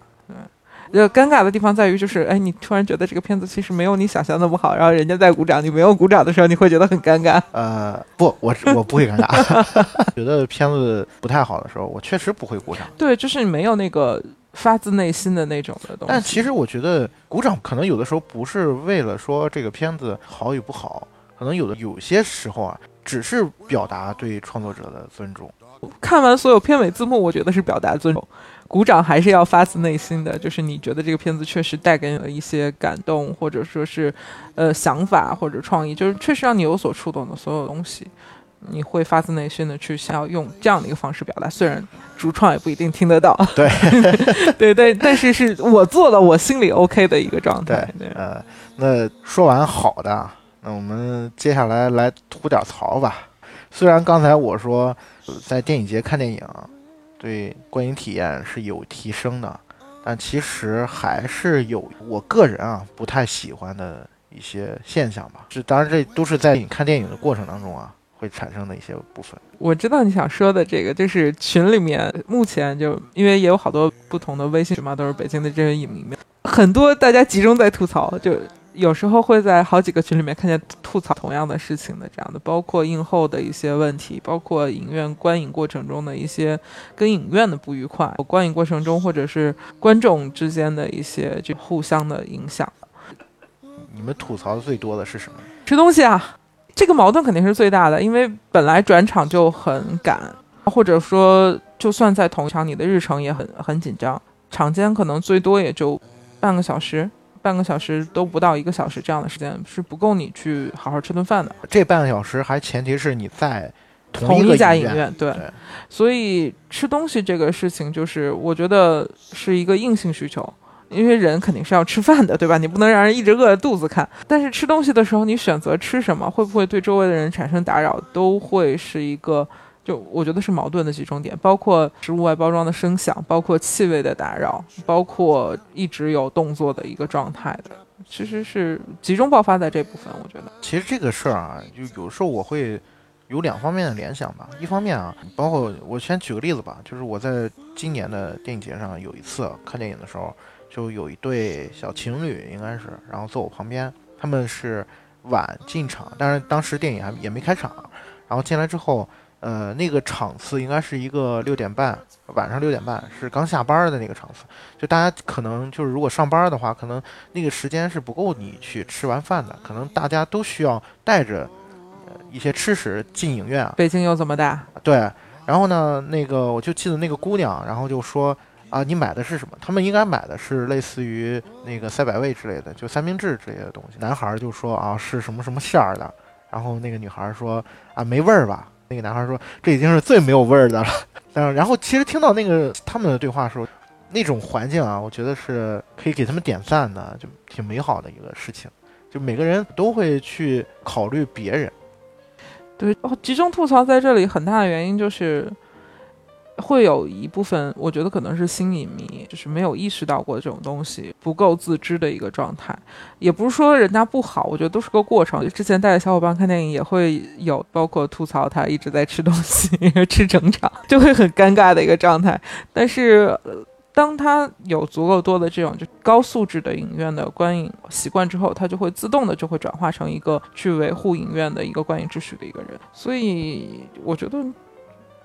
对。呃，尴尬的地方在于，就是哎，你突然觉得这个片子其实没有你想象那么好，然后人家在鼓掌，你没有鼓掌的时候，你会觉得很尴尬。呃，不，我我不会尴尬。觉得片子不太好的时候，我确实不会鼓掌。对，就是你没有那个发自内心的那种的东西。但其实我觉得鼓掌可能有的时候不是为了说这个片子好与不好，可能有的有些时候啊，只是表达对创作者的尊重。看完所有片尾字幕，我觉得是表达尊重。鼓掌还是要发自内心的，就是你觉得这个片子确实带给你了一些感动，或者说是，呃，想法或者创意，就是确实让你有所触动的所有东西，你会发自内心的去想要用这样的一个方式表达。虽然主创也不一定听得到，对，对对，但是是我做了我心里 OK 的一个状态。对，呃，那说完好的，那我们接下来来吐点槽吧。虽然刚才我说在电影节看电影。对观影体验是有提升的，但其实还是有我个人啊不太喜欢的一些现象吧。这当然这都是在你看电影的过程当中啊会产生的一些部分。我知道你想说的这个，就是群里面目前就因为也有好多不同的微信群嘛，都是北京的这些影迷们，很多大家集中在吐槽就。有时候会在好几个群里面看见吐槽同样的事情的这样的，包括映后的一些问题，包括影院观影过程中的一些跟影院的不愉快，观影过程中或者是观众之间的一些就互相的影响。你们吐槽最多的是什么？吃东西啊，这个矛盾肯定是最大的，因为本来转场就很赶，或者说就算在同场，你的日程也很很紧张，场间可能最多也就半个小时。半个小时都不到一个小时，这样的时间是不够你去好好吃顿饭的。这半个小时还前提是你在同一家影院，对。所以吃东西这个事情，就是我觉得是一个硬性需求，因为人肯定是要吃饭的，对吧？你不能让人一直饿着肚子看。但是吃东西的时候，你选择吃什么，会不会对周围的人产生打扰，都会是一个。就我觉得是矛盾的集中点，包括食物外包装的声响，包括气味的打扰，包括一直有动作的一个状态的，其实是集中爆发在这部分。我觉得，其实这个事儿啊，就有时候我会有两方面的联想吧。一方面啊，包括我先举个例子吧，就是我在今年的电影节上有一次看电影的时候，就有一对小情侣，应该是，然后坐我旁边，他们是晚进场，但是当时电影还也没开场，然后进来之后。呃，那个场次应该是一个六点半，晚上六点半是刚下班的那个场次。就大家可能就是如果上班的话，可能那个时间是不够你去吃完饭的，可能大家都需要带着一些吃食进影院。北京有这么大？对。然后呢，那个我就记得那个姑娘，然后就说啊，你买的是什么？他们应该买的是类似于那个赛百味之类的，就三明治之类的东西。男孩就说啊，是什么什么馅儿的。然后那个女孩说啊，没味儿吧？那个男孩说：“这已经是最没有味儿的了。”但是，然后其实听到那个他们的对话时候，那种环境啊，我觉得是可以给他们点赞的，就挺美好的一个事情。就每个人都会去考虑别人。对，哦，集中吐槽在这里很大的原因就是。会有一部分，我觉得可能是新影迷，就是没有意识到过这种东西，不够自知的一个状态。也不是说人家不好，我觉得都是个过程。之前带着小伙伴看电影也会有，包括吐槽他一直在吃东西，吃整场，就会很尴尬的一个状态。但是，当他有足够多的这种就高素质的影院的观影习惯之后，他就会自动的就会转化成一个去维护影院的一个观影秩序的一个人。所以，我觉得。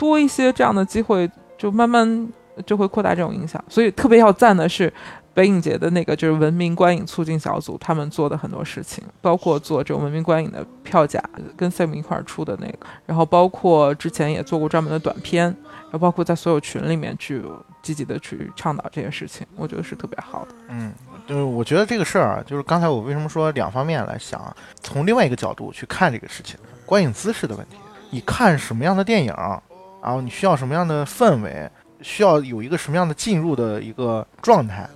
多一些这样的机会，就慢慢就会扩大这种影响。所以特别要赞的是北影节的那个就是文明观影促进小组，他们做的很多事情，包括做这种文明观影的票价，跟 Sam 一块儿出的那个，然后包括之前也做过专门的短片，然后包括在所有群里面去积极的去倡导这些事情，我觉得是特别好的。嗯，就是我觉得这个事儿啊，就是刚才我为什么说两方面来想，从另外一个角度去看这个事情，观影姿势的问题，你看什么样的电影？然后你需要什么样的氛围，需要有一个什么样的进入的一个状态，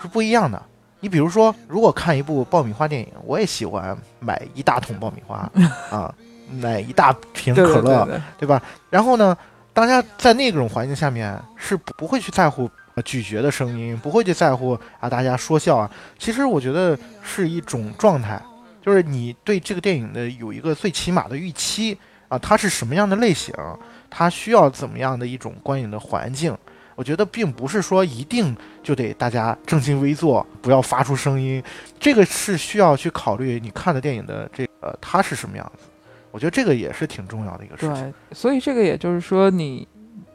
是不一样的。你比如说，如果看一部爆米花电影，我也喜欢买一大桶爆米花 啊，买一大瓶可乐，对吧？然后呢，大家在那种环境下面是不会去在乎咀嚼的声音，不会去在乎啊大家说笑啊。其实我觉得是一种状态，就是你对这个电影的有一个最起码的预期啊，它是什么样的类型。它需要怎么样的一种观影的环境？我觉得并不是说一定就得大家正襟危坐，不要发出声音。这个是需要去考虑你看的电影的这呃它是什么样子。我觉得这个也是挺重要的一个事情。对，所以这个也就是说，你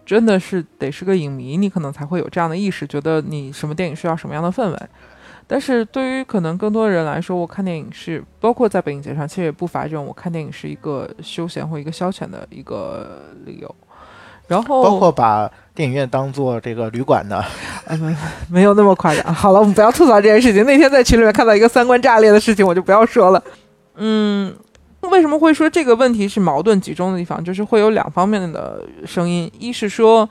真的是得是个影迷，你可能才会有这样的意识，觉得你什么电影需要什么样的氛围。但是对于可能更多的人来说，我看电影是包括在北影节上，其实也不乏这种我看电影是一个休闲或一个消遣的一个理由。然后包括把电影院当做这个旅馆的，没有那么夸张。好了，我们不要吐槽这件事情。那天在群里面看到一个三观炸裂的事情，我就不要说了。嗯，为什么会说这个问题是矛盾集中的地方？就是会有两方面的声音，一是说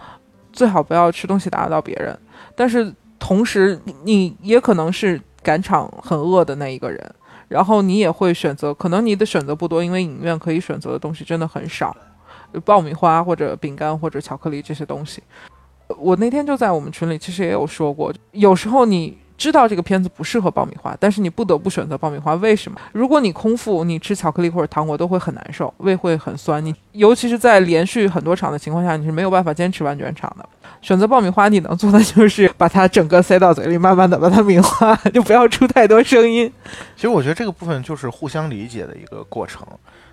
最好不要吃东西打扰到别人，但是同时你也可能是赶场很饿的那一个人，然后你也会选择，可能你的选择不多，因为影院可以选择的东西真的很少。爆米花或者饼干或者巧克力这些东西，我那天就在我们群里其实也有说过，有时候你知道这个片子不适合爆米花，但是你不得不选择爆米花。为什么？如果你空腹，你吃巧克力或者糖果都会很难受，胃会很酸。你尤其是在连续很多场的情况下，你是没有办法坚持完全场的。选择爆米花，你能做的就是把它整个塞到嘴里，慢慢的把它抿化，就不要出太多声音。其实我觉得这个部分就是互相理解的一个过程。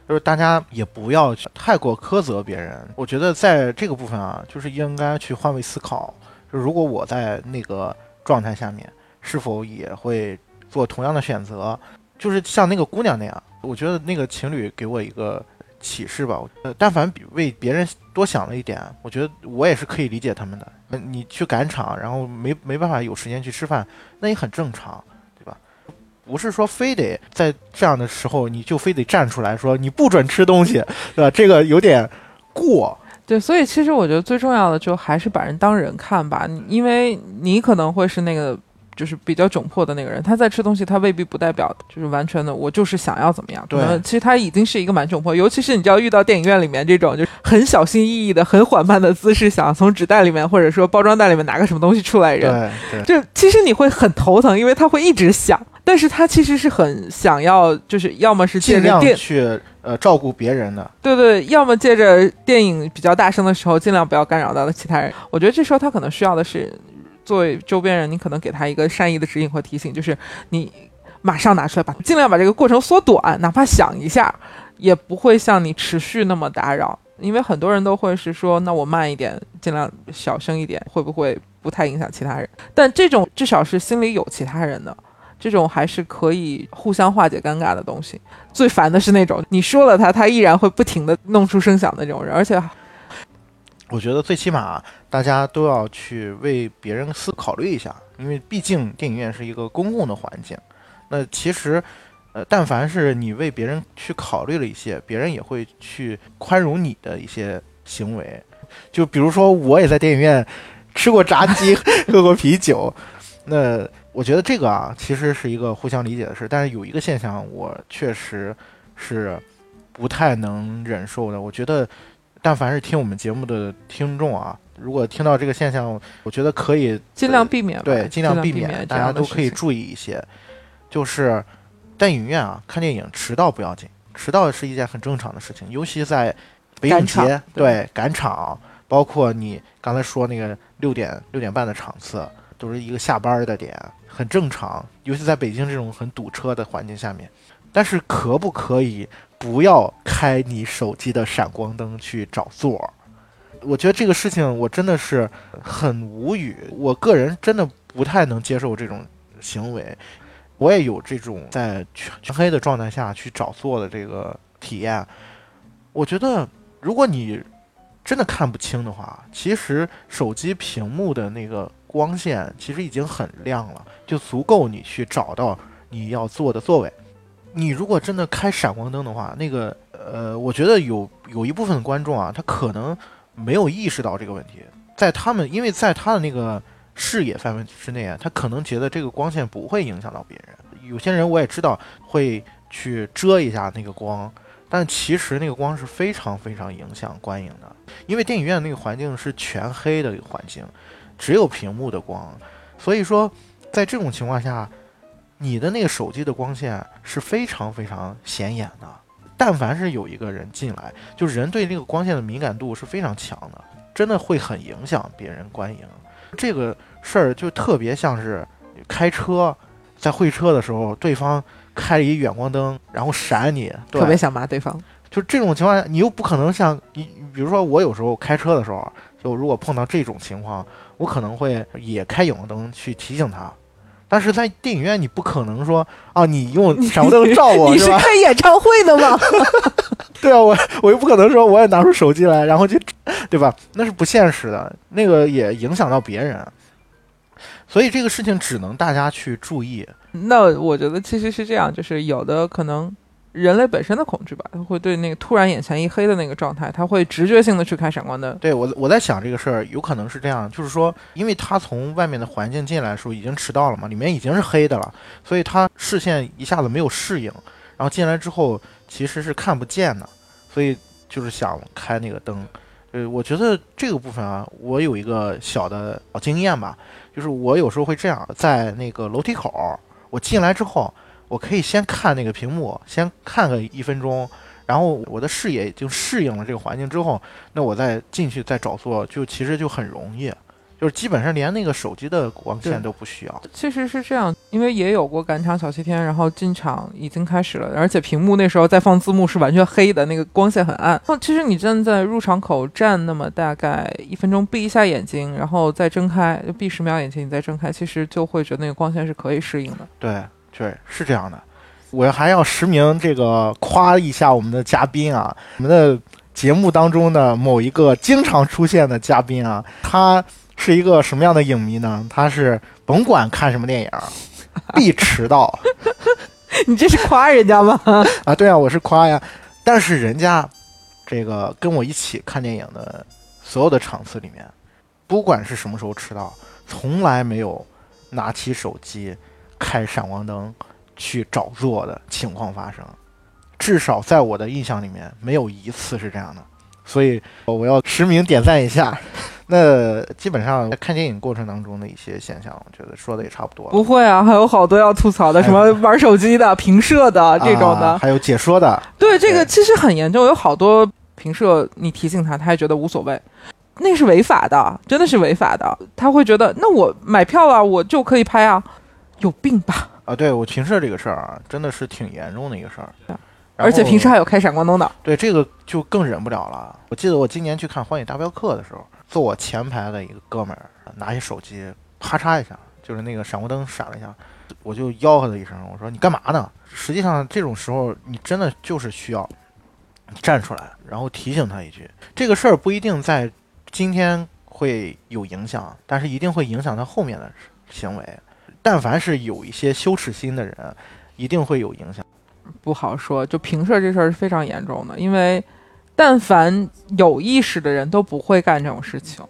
就是大家也不要太过苛责别人，我觉得在这个部分啊，就是应该去换位思考。就如果我在那个状态下面，是否也会做同样的选择？就是像那个姑娘那样，我觉得那个情侣给我一个启示吧。呃，但凡比为别人多想了一点，我觉得我也是可以理解他们的。你去赶场，然后没没办法有时间去吃饭，那也很正常。对吧不是说非得在这样的时候你就非得站出来说你不准吃东西，对吧？这个有点过。对，所以其实我觉得最重要的就还是把人当人看吧，因为你可能会是那个就是比较窘迫的那个人，他在吃东西，他未必不代表就是完全的我就是想要怎么样。对，其实他已经是一个蛮窘迫，尤其是你知道遇到电影院里面这种就很小心翼翼的、很缓慢的姿势，想从纸袋里面或者说包装袋里面拿个什么东西出来人，对，就其实你会很头疼，因为他会一直想。但是他其实是很想要，就是要么是尽量去呃照顾别人的，对对，要么借着电影比较大声的时候，尽量不要干扰到了其他人。我觉得这时候他可能需要的是，作为周边人，你可能给他一个善意的指引或提醒，就是你马上拿出来，把尽量把这个过程缩短，哪怕想一下，也不会像你持续那么打扰。因为很多人都会是说，那我慢一点，尽量小声一点，会不会不太影响其他人？但这种至少是心里有其他人的。这种还是可以互相化解尴尬的东西。最烦的是那种你说了他，他依然会不停的弄出声响的这种人。而且，我觉得最起码大家都要去为别人思考虑一下，因为毕竟电影院是一个公共的环境。那其实，呃，但凡是你为别人去考虑了一些，别人也会去宽容你的一些行为。就比如说，我也在电影院 吃过炸鸡，喝过啤酒，那。我觉得这个啊，其实是一个互相理解的事。但是有一个现象，我确实是不太能忍受的。我觉得，但凡是听我们节目的听众啊，如果听到这个现象，我觉得可以尽量避免，对，尽量避免，大家都可以注意一些。就是在影院啊，看电影迟到不要紧，迟到是一件很正常的事情，尤其在北影节，对，赶场，包括你刚才说那个六点六点半的场次，都是一个下班的点。很正常，尤其在北京这种很堵车的环境下面。但是可不可以不要开你手机的闪光灯去找座儿？我觉得这个事情我真的是很无语。我个人真的不太能接受这种行为。我也有这种在全全黑的状态下去找座的这个体验。我觉得如果你真的看不清的话，其实手机屏幕的那个。光线其实已经很亮了，就足够你去找到你要坐的座位。你如果真的开闪光灯的话，那个呃，我觉得有有一部分观众啊，他可能没有意识到这个问题，在他们因为在他的那个视野范围之内啊，他可能觉得这个光线不会影响到别人。有些人我也知道会去遮一下那个光，但其实那个光是非常非常影响观影的，因为电影院那个环境是全黑的环境。只有屏幕的光，所以说，在这种情况下，你的那个手机的光线是非常非常显眼的。但凡是有一个人进来，就人对那个光线的敏感度是非常强的，真的会很影响别人观影。这个事儿就特别像是开车，在会车的时候，对方开了一远光灯，然后闪你，特别想骂对方。就这种情况下，你又不可能像你，比如说我有时候开车的时候，就如果碰到这种情况。我可能会也开远光灯去提醒他，但是在电影院你不可能说啊，你用闪光灯照我 你是？开演唱会的吗？对啊，我我又不可能说我也拿出手机来，然后就，对吧？那是不现实的，那个也影响到别人，所以这个事情只能大家去注意。那我觉得其实是这样，就是有的可能人类本身的恐惧吧，他会对那个突然眼前一黑的那个状态，他会直觉性的去开闪光灯。对我我在想这个事儿，有可能是这样，就是说，因为他从外面的环境进来的时候已经迟到了嘛，里面已经是黑的了，所以他视线一下子没有适应，然后进来之后其实是看不见的，所以就是想开那个灯。呃，我觉得这个部分啊，我有一个小的经验吧，就是我有时候会这样，在那个楼梯口，我进来之后，我可以先看那个屏幕，先看个一分钟，然后我的视野已经适应了这个环境之后，那我再进去再找座，就其实就很容易，就是基本上连那个手机的光线都不需要。其实是这样，因为也有过赶场小七天，然后进场已经开始了，而且屏幕那时候在放字幕是完全黑的，那个光线很暗。然后其实你站在入场口站那么大概一分钟，闭一下眼睛，然后再睁开，就闭十秒眼睛，你再睁开，其实就会觉得那个光线是可以适应的。对对，是这样的。我还要实名这个夸一下我们的嘉宾啊，我们的节目当中的某一个经常出现的嘉宾啊，他是一个什么样的影迷呢？他是甭管看什么电影，必迟到 你这是夸人家吗？啊。对啊，我是夸呀，但是人家这个跟我一起看电影的所有的场次里面，不管是什么时候迟到，从来没有拿起手机开闪光灯去找座的情况发生。至少在我的印象里面，没有一次是这样的。所以我要实名点赞一下。那基本上在看电影过程当中的一些现象，我觉得说的也差不多了。不会啊，还有好多要吐槽的，什么玩手机的、评射的这种的。啊还有解说的，对，这个其实很严重，有好多评社你提醒他，他还觉得无所谓，那是违法的，真的是违法的。他会觉得，那我买票了，我就可以拍啊，有病吧？啊，对我评社这个事儿啊，真的是挺严重的一个事儿而且平时还有开闪光灯的，对这个就更忍不了了。我记得我今年去看《荒野大镖客》的时候，坐我前排的一个哥们儿拿起手机，啪嚓一下，就是那个闪光灯闪了一下，我就吆喝了一声，我说你干嘛呢？实际上这种时候，你真的就是需要站出来，然后提醒他一句，这个事儿不一定在今天会有影响，但是一定会影响他后面的行为。但凡是有一些羞耻心的人，一定会有影响。不好说。就平射这事儿是非常严重的，因为但凡有意识的人都不会干这种事情，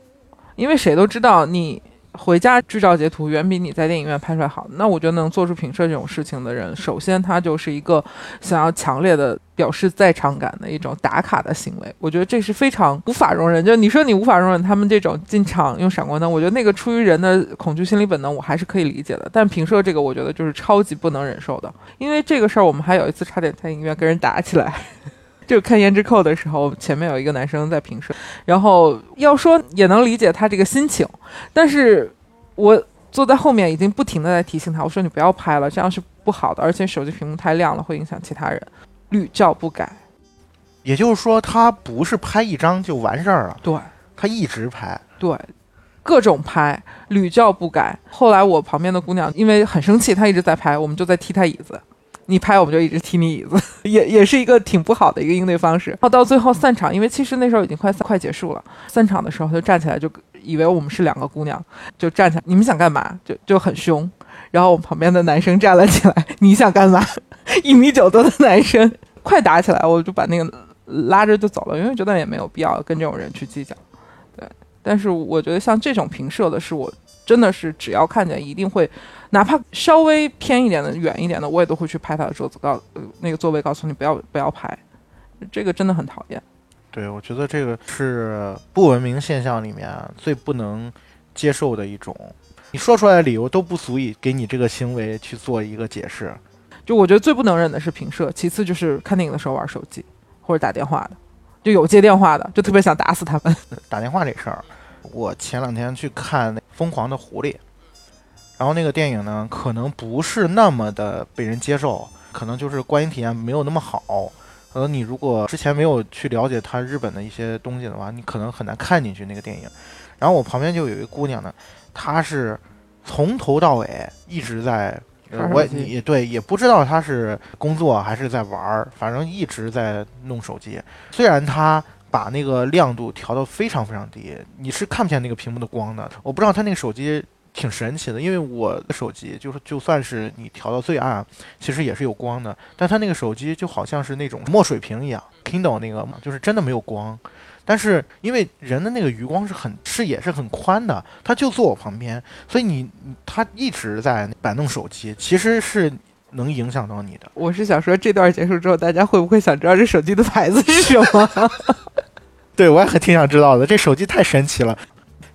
因为谁都知道你。回家剧照截图远比你在电影院拍出来好。那我觉得能做出评社这种事情的人，首先他就是一个想要强烈的表示在场感的一种打卡的行为。我觉得这是非常无法容忍。就你说你无法容忍他们这种进场用闪光灯，我觉得那个出于人的恐惧心理本能，我还是可以理解的。但评社这个，我觉得就是超级不能忍受的。因为这个事儿，我们还有一次差点在影院跟人打起来。就看《胭脂扣》的时候，前面有一个男生在评社，然后要说也能理解他这个心情，但是我坐在后面已经不停的在提醒他，我说你不要拍了，这样是不好的，而且手机屏幕太亮了，会影响其他人，屡教不改。也就是说，他不是拍一张就完事儿了，对他一直拍。对，各种拍，屡教不改。后来我旁边的姑娘因为很生气，她一直在拍，我们就在踢她椅子。你拍我们就一直踢你椅子，也也是一个挺不好的一个应对方式。然后到最后散场，因为其实那时候已经快快结束了，散场的时候就站起来，就以为我们是两个姑娘，就站起来，你们想干嘛？就就很凶。然后我旁边的男生站了起来，你想干嘛？一米九多的男生快打起来，我就把那个拉着就走了，因为觉得也没有必要跟这种人去计较。对，但是我觉得像这种平射的，是我真的是只要看见一定会。哪怕稍微偏一点的、远一点的，我也都会去拍他的桌子，告呃那个座位，告诉你不要不要拍，这个真的很讨厌。对，我觉得这个是不文明现象里面最不能接受的一种。你说出来的理由都不足以给你这个行为去做一个解释。就我觉得最不能忍的是平射，其次就是看电影的时候玩手机或者打电话的，就有接电话的，就特别想打死他们。打电话这事儿，我前两天去看《那疯狂的狐狸》。然后那个电影呢，可能不是那么的被人接受，可能就是观影体验没有那么好。可能你如果之前没有去了解它日本的一些东西的话，你可能很难看进去那个电影。然后我旁边就有一个姑娘呢，她是从头到尾一直在，呃我刷手机也对也不知道她是工作还是在玩儿，反正一直在弄手机。虽然他把那个亮度调到非常非常低，你是看不见那个屏幕的光的。我不知道他那个手机挺神奇的，因为我的手机就是就算是你调到最暗，其实也是有光的，但他那个手机就好像是那种墨水屏一样，Kindle 那个嘛，就是真的没有光。但是因为人的那个余光是很视野是很宽的，他就坐我旁边，所以你你他一直在摆弄手机，其实是能影响到你的。我是想说，这段结束之后，大家会不会想知道这手机的牌子是什么？对我也很挺想知道的，这手机太神奇了。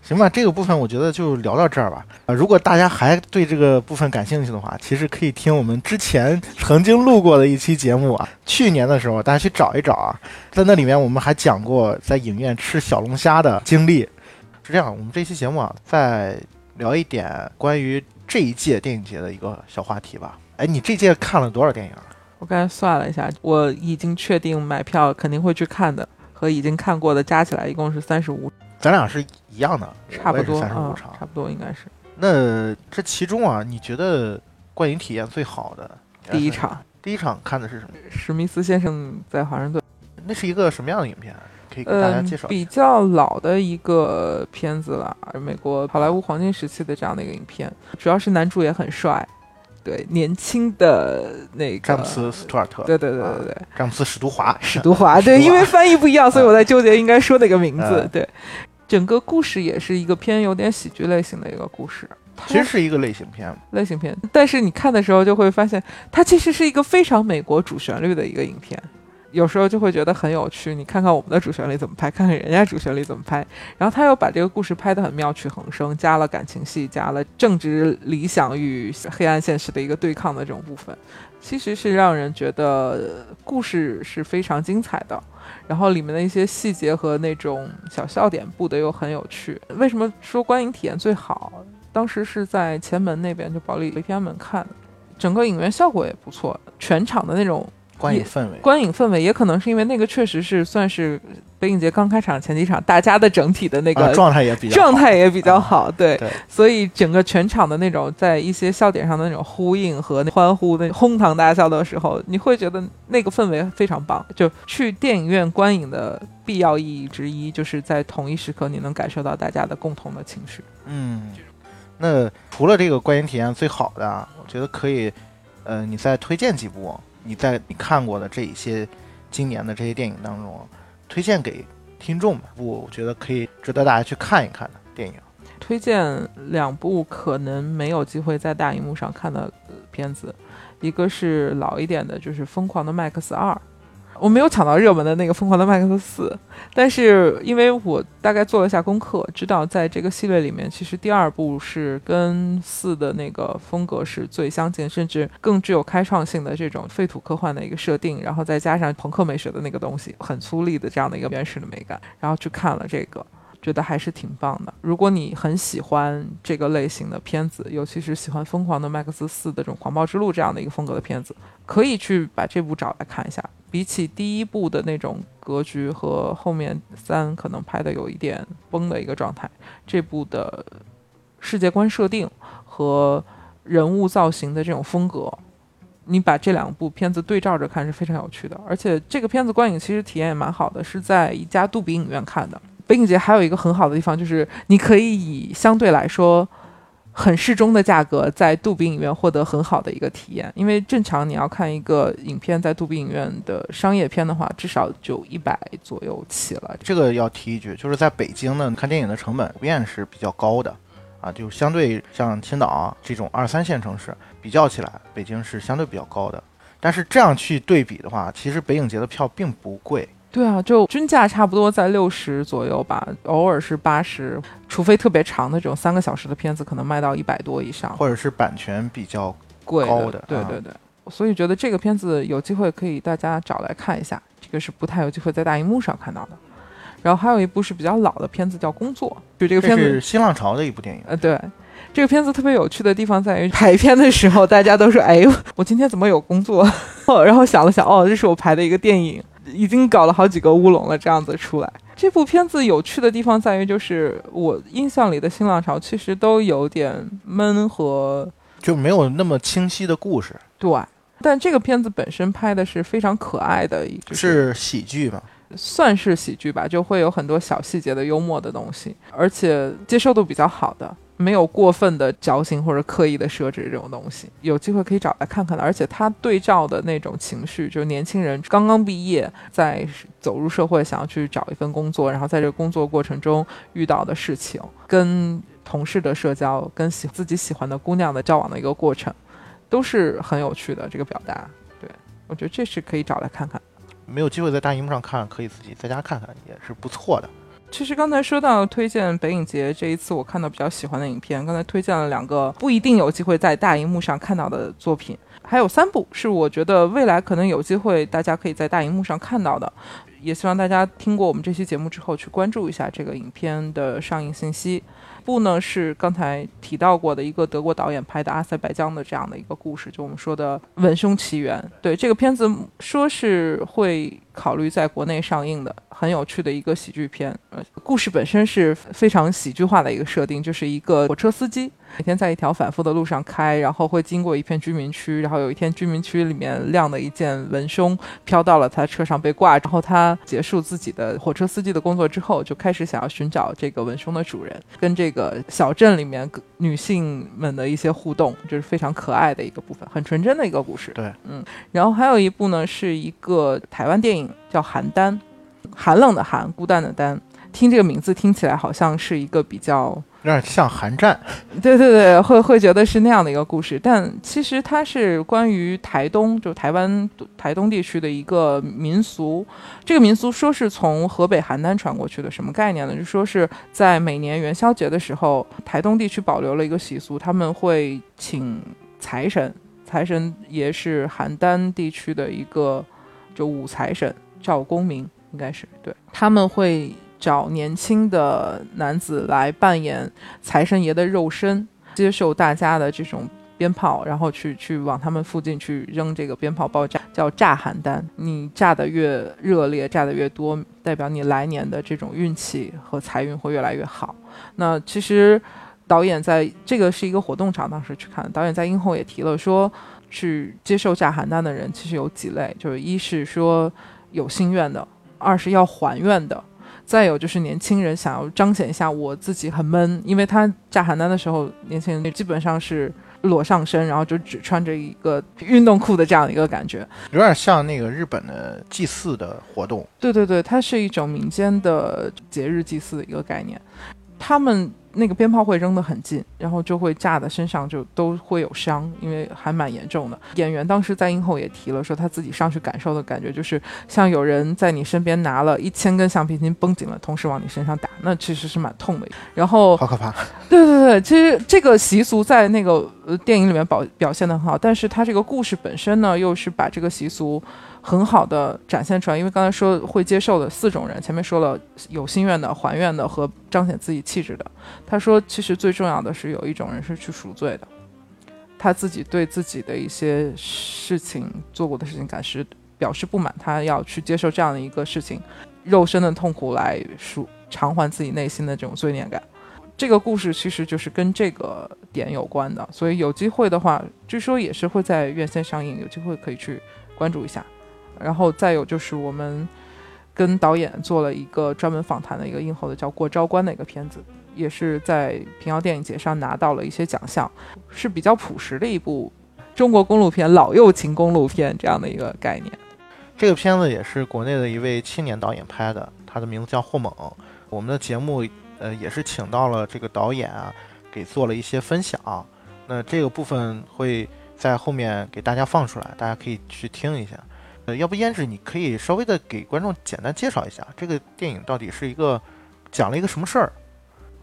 行吧，这个部分我觉得就聊到这儿吧。啊、如果大家还对这个部分感兴趣的话，其实可以听我们之前曾经录过的一期节目啊。去年的时候，大家去找一找啊，在那里面我们还讲过在影院吃小龙虾的经历。是这样，我们这期节目啊，再聊一点关于这一届电影节的一个小话题吧。哎，你这届看了多少电影啊？我刚才算了一下，我已经确定买票肯定会去看的，和已经看过的加起来一共是三十五，咱俩是一样的，差不多，三十五嗯，场。差不多应该是那这其中啊，你觉得观影体验最好的第一场。第一场看的是什么？史密斯先生在华盛顿，那是一个什么样的影片？可以给大家嗯介绍，一比。较老的一个片子了，美国好莱坞黄金时期的这样的一个影片，主要是男主也很帅，对，年轻的那个詹姆斯·斯图尔特，对对对对对，詹姆斯·史都华，史都华，对，因为翻译不一样，所以我在纠结应该说哪个名字嗯。对，整个故事也是一个偏有点喜剧类型的一个故事，其实是一个类型片。类型片，但是你看的时候就会发现，它其实是一个非常美国主旋律的一个影片。有时候就会觉得很有趣，你看看我们的主旋律怎么拍，看看人家主旋律怎么拍，然后他又把这个故事拍得很妙趣横生，加了感情戏，加了政治理想与黑暗现实的一个对抗的这种部分，其实是让人觉得故事是非常精彩的。然后里面的一些细节和那种小笑点布的又很有趣。为什么说观影体验最好？当时是在前门那边，就保利天安门看，整个影院效果也不错，全场的那种观影氛围，观影氛围，也可能是因为那个确实是算是北影节刚开场前几场，大家的整体的那个啊状态也比较状好态也比较好，对，对所以整个全场的那种在一些笑点上的那种呼应和欢呼的哄堂大笑的时候，你会觉得那个氛围非常棒。就去电影院观影的必要意义之一，就是在同一时刻你能感受到大家的共同的情绪。嗯，那除了这个观影体验最好的啊，我觉得可以，呃，你再推荐几部你在你看过的这一些今年的这些电影当中，推荐给听众们，我觉得可以值得大家去看一看的电影。推荐两部可能没有机会在大荧幕上看的片子，一个是老一点的，就是《疯狂的麦克斯二》。我没有抢到热门的那个《疯狂的麦克斯四》，但是因为我大概做了一下功课，知道在这个系列里面，其实第二部是跟四的那个风格是最相近，甚至更具有开创性的这种废土科幻的一个设定，然后再加上朋克美学的那个东西，很粗粝的这样的一个原始的美感，然后去看了这个。觉得还是挺棒的。如果你很喜欢这个类型的片子，尤其是喜欢《疯狂的麦克斯四》的这种狂暴之路这样的一个风格的片子，可以去把这部找来看一下。比起第一部的那种格局和后面三可能拍的有一点崩的一个状态，这部的世界观设定和人物造型的这种风格，你把这两部片子对照着看是非常有趣的。而且这个片子观影其实体验也蛮好的，是在一家杜比影院看的。北影节还有一个很好的地方，就是你可以以相对来说很适中的价格，在杜比影院获得很好的一个体验。因为正常你要看一个影片在杜比影院的商业片的话，至少就一百左右起了。这个要提一句，就是在北京呢，看电影的成本普遍是比较高的，啊，就相对像青岛这种二三线城市比较起来，北京是相对比较高的。但是这样去对比的话，其实北影节的票并不贵，对啊，就均价差不多在六十左右吧，偶尔是八十，除非特别长的这种三个小时的片子，可能卖到一百多以上，或者是版权比较贵高的啊对对对，所以觉得这个片子有机会可以大家找来看一下，这个是不太有机会在大荧幕上看到的。然后还有一部是比较老的片子叫《工作》，就这个片子是新浪潮的一部电影。呃，对，这个片子特别有趣的地方在于 排片的时候，大家都说：“哎，我今天怎么有工作？” 然后想了想，哦，这是我排的一个电影。已经搞了好几个乌龙了，这样子出来。这部片子有趣的地方在于，就是我印象里的新浪潮其实都有点闷和就没有那么清晰的故事，对，但这个片子本身拍的是非常可爱的，是喜剧嘛？算是喜剧吧，就会有很多小细节的幽默的东西，而且接受度比较好的。没有过分的矫情或者刻意的设置这种东西，有机会可以找来看看的。而且他对照的那种情绪，就是年轻人刚刚毕业，在走入社会，想要去找一份工作，然后在这个工作过程中遇到的事情，跟同事的社交，跟喜自己喜欢的姑娘的交往的一个过程，都是很有趣的。这个表达，对我觉得这是可以找来看看。没有机会在大荧幕上看，可以自己在家看看，也是不错的。其实刚才说到推荐北影节这一次我看到比较喜欢的影片，刚才推荐了两个不一定有机会在大荧幕上看到的作品，还有三部是我觉得未来可能有机会大家可以在大荧幕上看到的，也希望大家听过我们这期节目之后去关注一下这个影片的上映信息。部呢是刚才提到过的一个德国导演拍的阿塞拜疆的这样的一个故事，就我们说的文凶奇缘。对这个片子说是会考虑在国内上映的。很有趣的一个喜剧片，呃，故事本身是非常喜剧化的一个设定，就是一个火车司机每天在一条反复的路上开，然后会经过一片居民区，然后有一天居民区里面亮的一件文胸飘到了他车上被挂，然后他结束自己的火车司机的工作之后，就开始想要寻找这个文胸的主人，跟这个小镇里面女性们的一些互动，就是非常可爱的一个部分，很纯真的一个故事。对，嗯，然后还有一部呢，是一个台湾电影叫《邯郸》。寒冷的寒，孤单的单，听这个名字听起来好像是一个比较有点像寒战，对对对，会会觉得是那样的一个故事，但其实它是关于台东，就台湾台东地区的一个民俗。这个民俗说是从河北邯郸传过去的，什么概念呢？就说是在每年元宵节的时候，台东地区保留了一个习俗，他们会请财神，财神爷是邯郸地区的一个就武财神赵公明。应该是对，他们会找年轻的男子来扮演财神爷的肉身，接受大家的这种鞭炮，然后去去往他们附近去扔这个鞭炮爆炸，叫炸邯郸。你炸得越热烈，炸得越多，代表你来年的这种运气和财运会越来越好。那其实导演在这个是一个活动场，当时去看，导演在映后也提了说，去接受炸邯郸的人其实有几类，就是一是说有心愿的。二是要还愿的，再有就是年轻人想要彰显一下我自己很闷，因为他炸邯郸的时候，年轻人基本上是裸上身，然后就只穿着一个运动裤的这样一个感觉，有点像那个日本的祭祀的活动。对对对，它是一种民间的节日祭祀的一个概念，他们。那个鞭炮会扔得很近，然后就会炸的身上就都会有伤，因为还蛮严重的。演员当时在映后也提了，说他自己上去感受的感觉就是像有人在你身边拿了一千根橡皮筋绷紧了，同时往你身上打，那其实是蛮痛的。然后好可怕。对对对，其实这个习俗在那个呃电影里面表表现的很好，但是他这个故事本身呢，又是把这个习俗。很好的展现出来，因为刚才说会接受的四种人，前面说了有心愿的、还愿的和彰显自己气质的。他说，其实最重要的是有一种人是去赎罪的，他自己对自己的一些事情做过的事情感是表示不满，他要去接受这样的一个事情，肉身的痛苦来赎偿还自己内心的这种罪孽感。这个故事其实就是跟这个点有关的，所以有机会的话，据说也是会在院线上映，有机会可以去关注一下。然后再有就是我们跟导演做了一个专门访谈的一个映后的叫《过昭关》的一个片子，也是在平遥电影节上拿到了一些奖项，是比较朴实的一部中国公路片，老幼情公路片这样的一个概念。这个片子也是国内的一位青年导演拍的，他的名字叫霍猛。我们的节目呃也是请到了这个导演啊，给做了一些分享。那这个部分会在后面给大家放出来，大家可以去听一下。呃，要不胭脂，你可以稍微的给观众简单介绍一下这个电影到底是一个讲了一个什么事儿？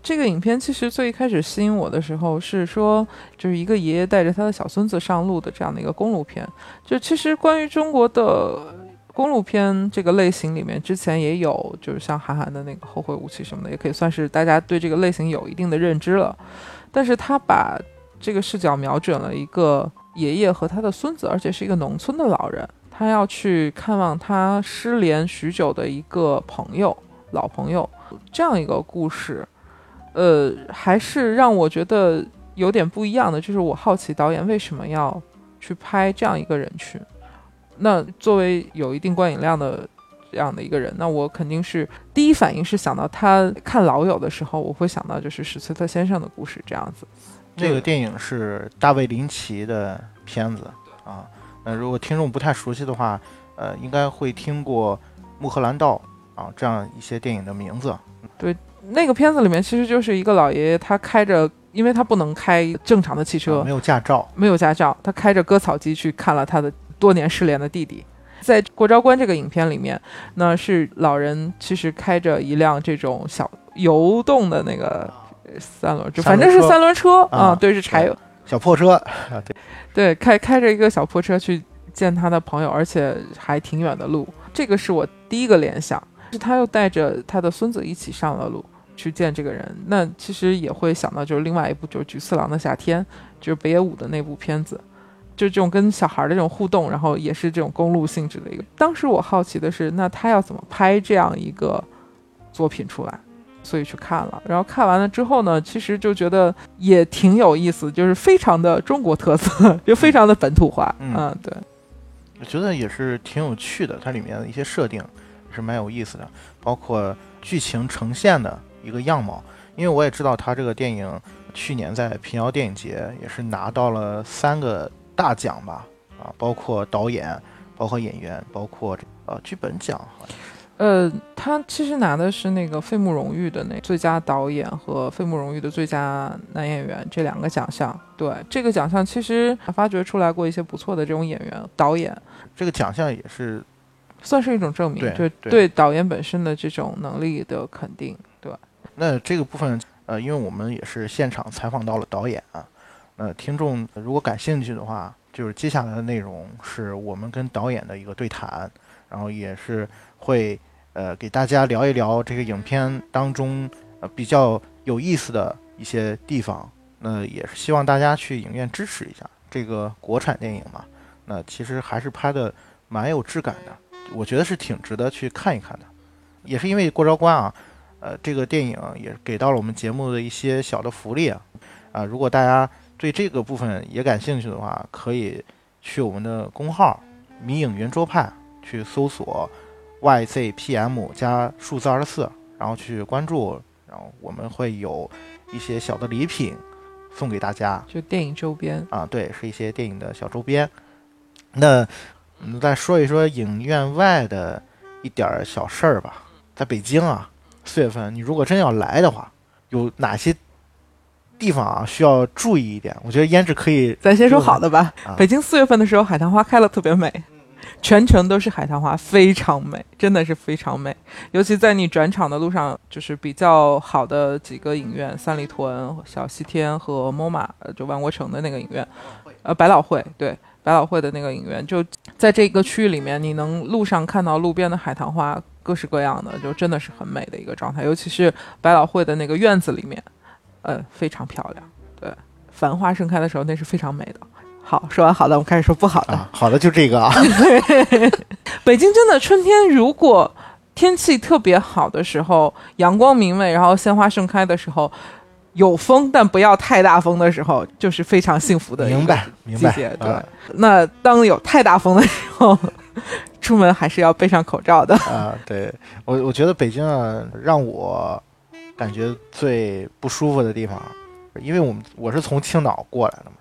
这个影片其实最一开始吸引我的时候是说，就是一个爷爷带着他的小孙子上路的这样的一个公路片。就其实关于中国的公路片这个类型里面，之前也有，就是像韩寒的那个《后会无期》什么的，也可以算是大家对这个类型有一定的认知了。但是他把这个视角瞄准了一个爷爷和他的孙子，而且是一个农村的老人。他要去看望他失联许久的一个朋友，老朋友，这样一个故事，呃，还是让我觉得有点不一样的。就是我好奇导演为什么要去拍这样一个人群。那作为有一定观影量的这样的一个人，那我肯定是第一反应是想到他看《老友》的时候，我会想到就是史崔特先生的故事这样子。这个电影是大卫林奇的片子啊。那如果听众不太熟悉的话，呃，应该会听过《穆赫兰道》啊这样一些电影的名字。对，那个片子里面其实就是一个老爷爷，他开着，因为他不能开正常的汽车，没有驾照，没有驾照，他开着割草机去看了他的多年失联的弟弟。在《过昭关》这个影片里面，那是老人其实开着一辆这种小游动的那个三轮，就反正是三轮车啊，对，是柴油小破车，对，对，开开着一个小破车去见他的朋友，而且还挺远的路，这个是我第一个联想。是他又带着他的孙子一起上了路去见这个人，那其实也会想到就是另外一部就是《菊次郎的夏天》，就是北野武的那部片子。就这种跟小孩的这种互动，然后也是这种公路性质的一个。当时我好奇的是，那他要怎么拍这样一个作品出来？所以去看了。然后看完了之后呢，其实就觉得也挺有意思，就是非常的中国特色，就非常的本土化。嗯，对。我觉得也是挺有趣的，它里面的一些设定是蛮有意思的，包括剧情呈现的一个样貌。因为我也知道他这个电影去年在平遥电影节也是拿到了三个。大奖吧，啊，包括导演，包括演员，包括呃剧本奖，好像。呃，他其实拿的是那个费穆荣誉的那最佳导演和费穆荣誉的最佳男演员这两个奖项。对这个奖项，其实发掘出来过一些不错的这种演员、导演。这个奖项也是算是一种证明，对对导演本身的这种能力的肯定。对。那这个部分，呃，因为我们也是现场采访到了导演啊。呃，听众如果感兴趣的话，就是接下来的内容是我们跟导演的一个对谈，然后也是会呃给大家聊一聊这个影片当中呃比较有意思的一些地方。那也是希望大家去影院支持一下这个国产电影嘛。那其实还是拍的蛮有质感的，我觉得是挺值得去看一看的。也是因为过招关啊，呃，这个电影也给到了我们节目的一些小的福利啊啊，如果大家。对这个部分也感兴趣的话，可以去我们的公号“迷影圆桌派”去搜索 “yzpm” 加数字二十四，然后去关注，然后我们会有一些小的礼品送给大家，就电影周边啊，对，是一些电影的小周边。那我们再说一说影院外的一点小事儿吧。在北京啊，四月份你如果真要来的话，有哪些？地方啊，需要注意一点。我觉得胭脂可以，咱先说好的吧。北京四月份的时候，海棠花开了，特别美，全程都是海棠花，非常美，真的是非常美。尤其在你转场的路上，就是比较好的几个影院，三里屯、小西天和 MOMA，就万国城的那个影院，呃，百老汇，对，百老汇的那个影院，就在这个区域里面，你能路上看到路边的海棠花，各式各样的，就真的是很美的一个状态。尤其是百老汇的那个院子里面。呃，非常漂亮，对，繁花盛开的时候那是非常美的。好，说完好的，我们开始说不好的。好的，就这个啊。北京真的春天，如果天气特别好的时候，阳光明媚，然后鲜花盛开的时候，有风但不要太大风的时候，就是非常幸福的明白，明白。对，那当有太大风的时候，出门还是要备上口罩的。啊，对我，我觉得北京啊，让我。感觉最不舒服的地方，因为我们我是从青岛过来的嘛，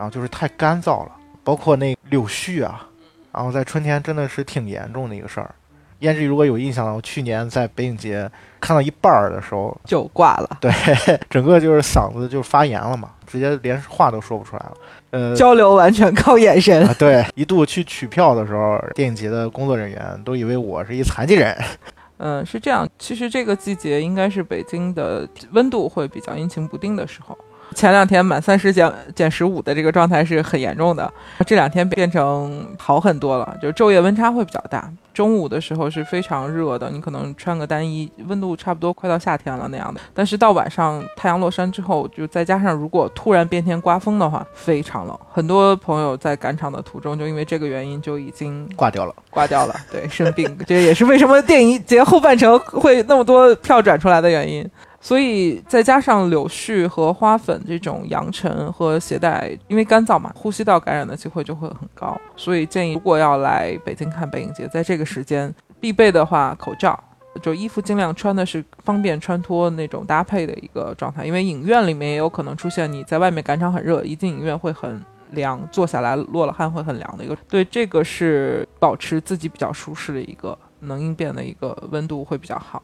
然后就是太干燥了，包括那柳絮啊，然后在春天真的是挺严重的一个事儿。胭脂如果有印象的话，去年在北影节看到一半儿的时候就挂了，对，整个就是嗓子就发炎了嘛，直接连话都说不出来了。呃，交流完全靠眼神。对，一度去取票的时候，电影节的工作人员都以为我是一残疾人。嗯，是这样。其实这个季节应该是北京的温度会比较阴晴不定的时候，前两天满三十减减十五的这个状态是很严重的，这两天变成好很多了，就昼夜温差会比较大。中午的时候是非常热的，你可能穿个单衣，温度差不多快到夏天了那样的。但是到晚上太阳落山之后，就再加上如果突然变天刮风的话，非常冷。很多朋友在赶场的途中就因为这个原因就已经挂掉了。挂掉了，对，生病，这也是为什么电影节后半程会那么多票转出来的原因。所以再加上柳絮和花粉这种扬尘和携带，因为干燥嘛，呼吸道感染的机会就会很高。所以建议，如果要来北京看北影节，在这个时间必备的话，口罩，就衣服尽量穿的是方便穿脱那种搭配的一个状态。因为影院里面也有可能出现你在外面赶场很热，一进影院会很凉，坐下来落了汗会很凉的一个。对，这个是保持自己比较舒适的一个能应变的一个温度会比较好。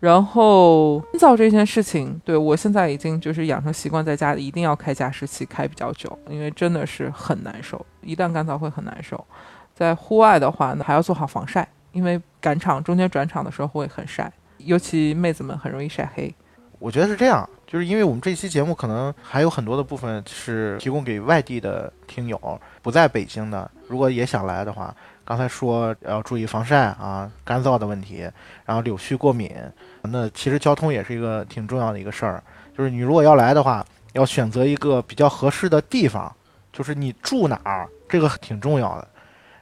然后干燥这件事情，对我现在已经就是养成习惯，在家里一定要开加湿器，开比较久，因为真的是很难受，一旦干燥会很难受。在户外的话呢，还要做好防晒，因为赶场中间转场的时候会很晒，尤其妹子们很容易晒黑。我觉得是这样，就是因为我们这期节目可能还有很多的部分是提供给外地的听友，不在北京的，如果也想来的话，刚才说要注意防晒啊，干燥的问题，然后柳絮过敏。那其实交通也是一个挺重要的一个事儿，就是你如果要来的话，要选择一个比较合适的地方，就是你住哪儿，这个挺重要的，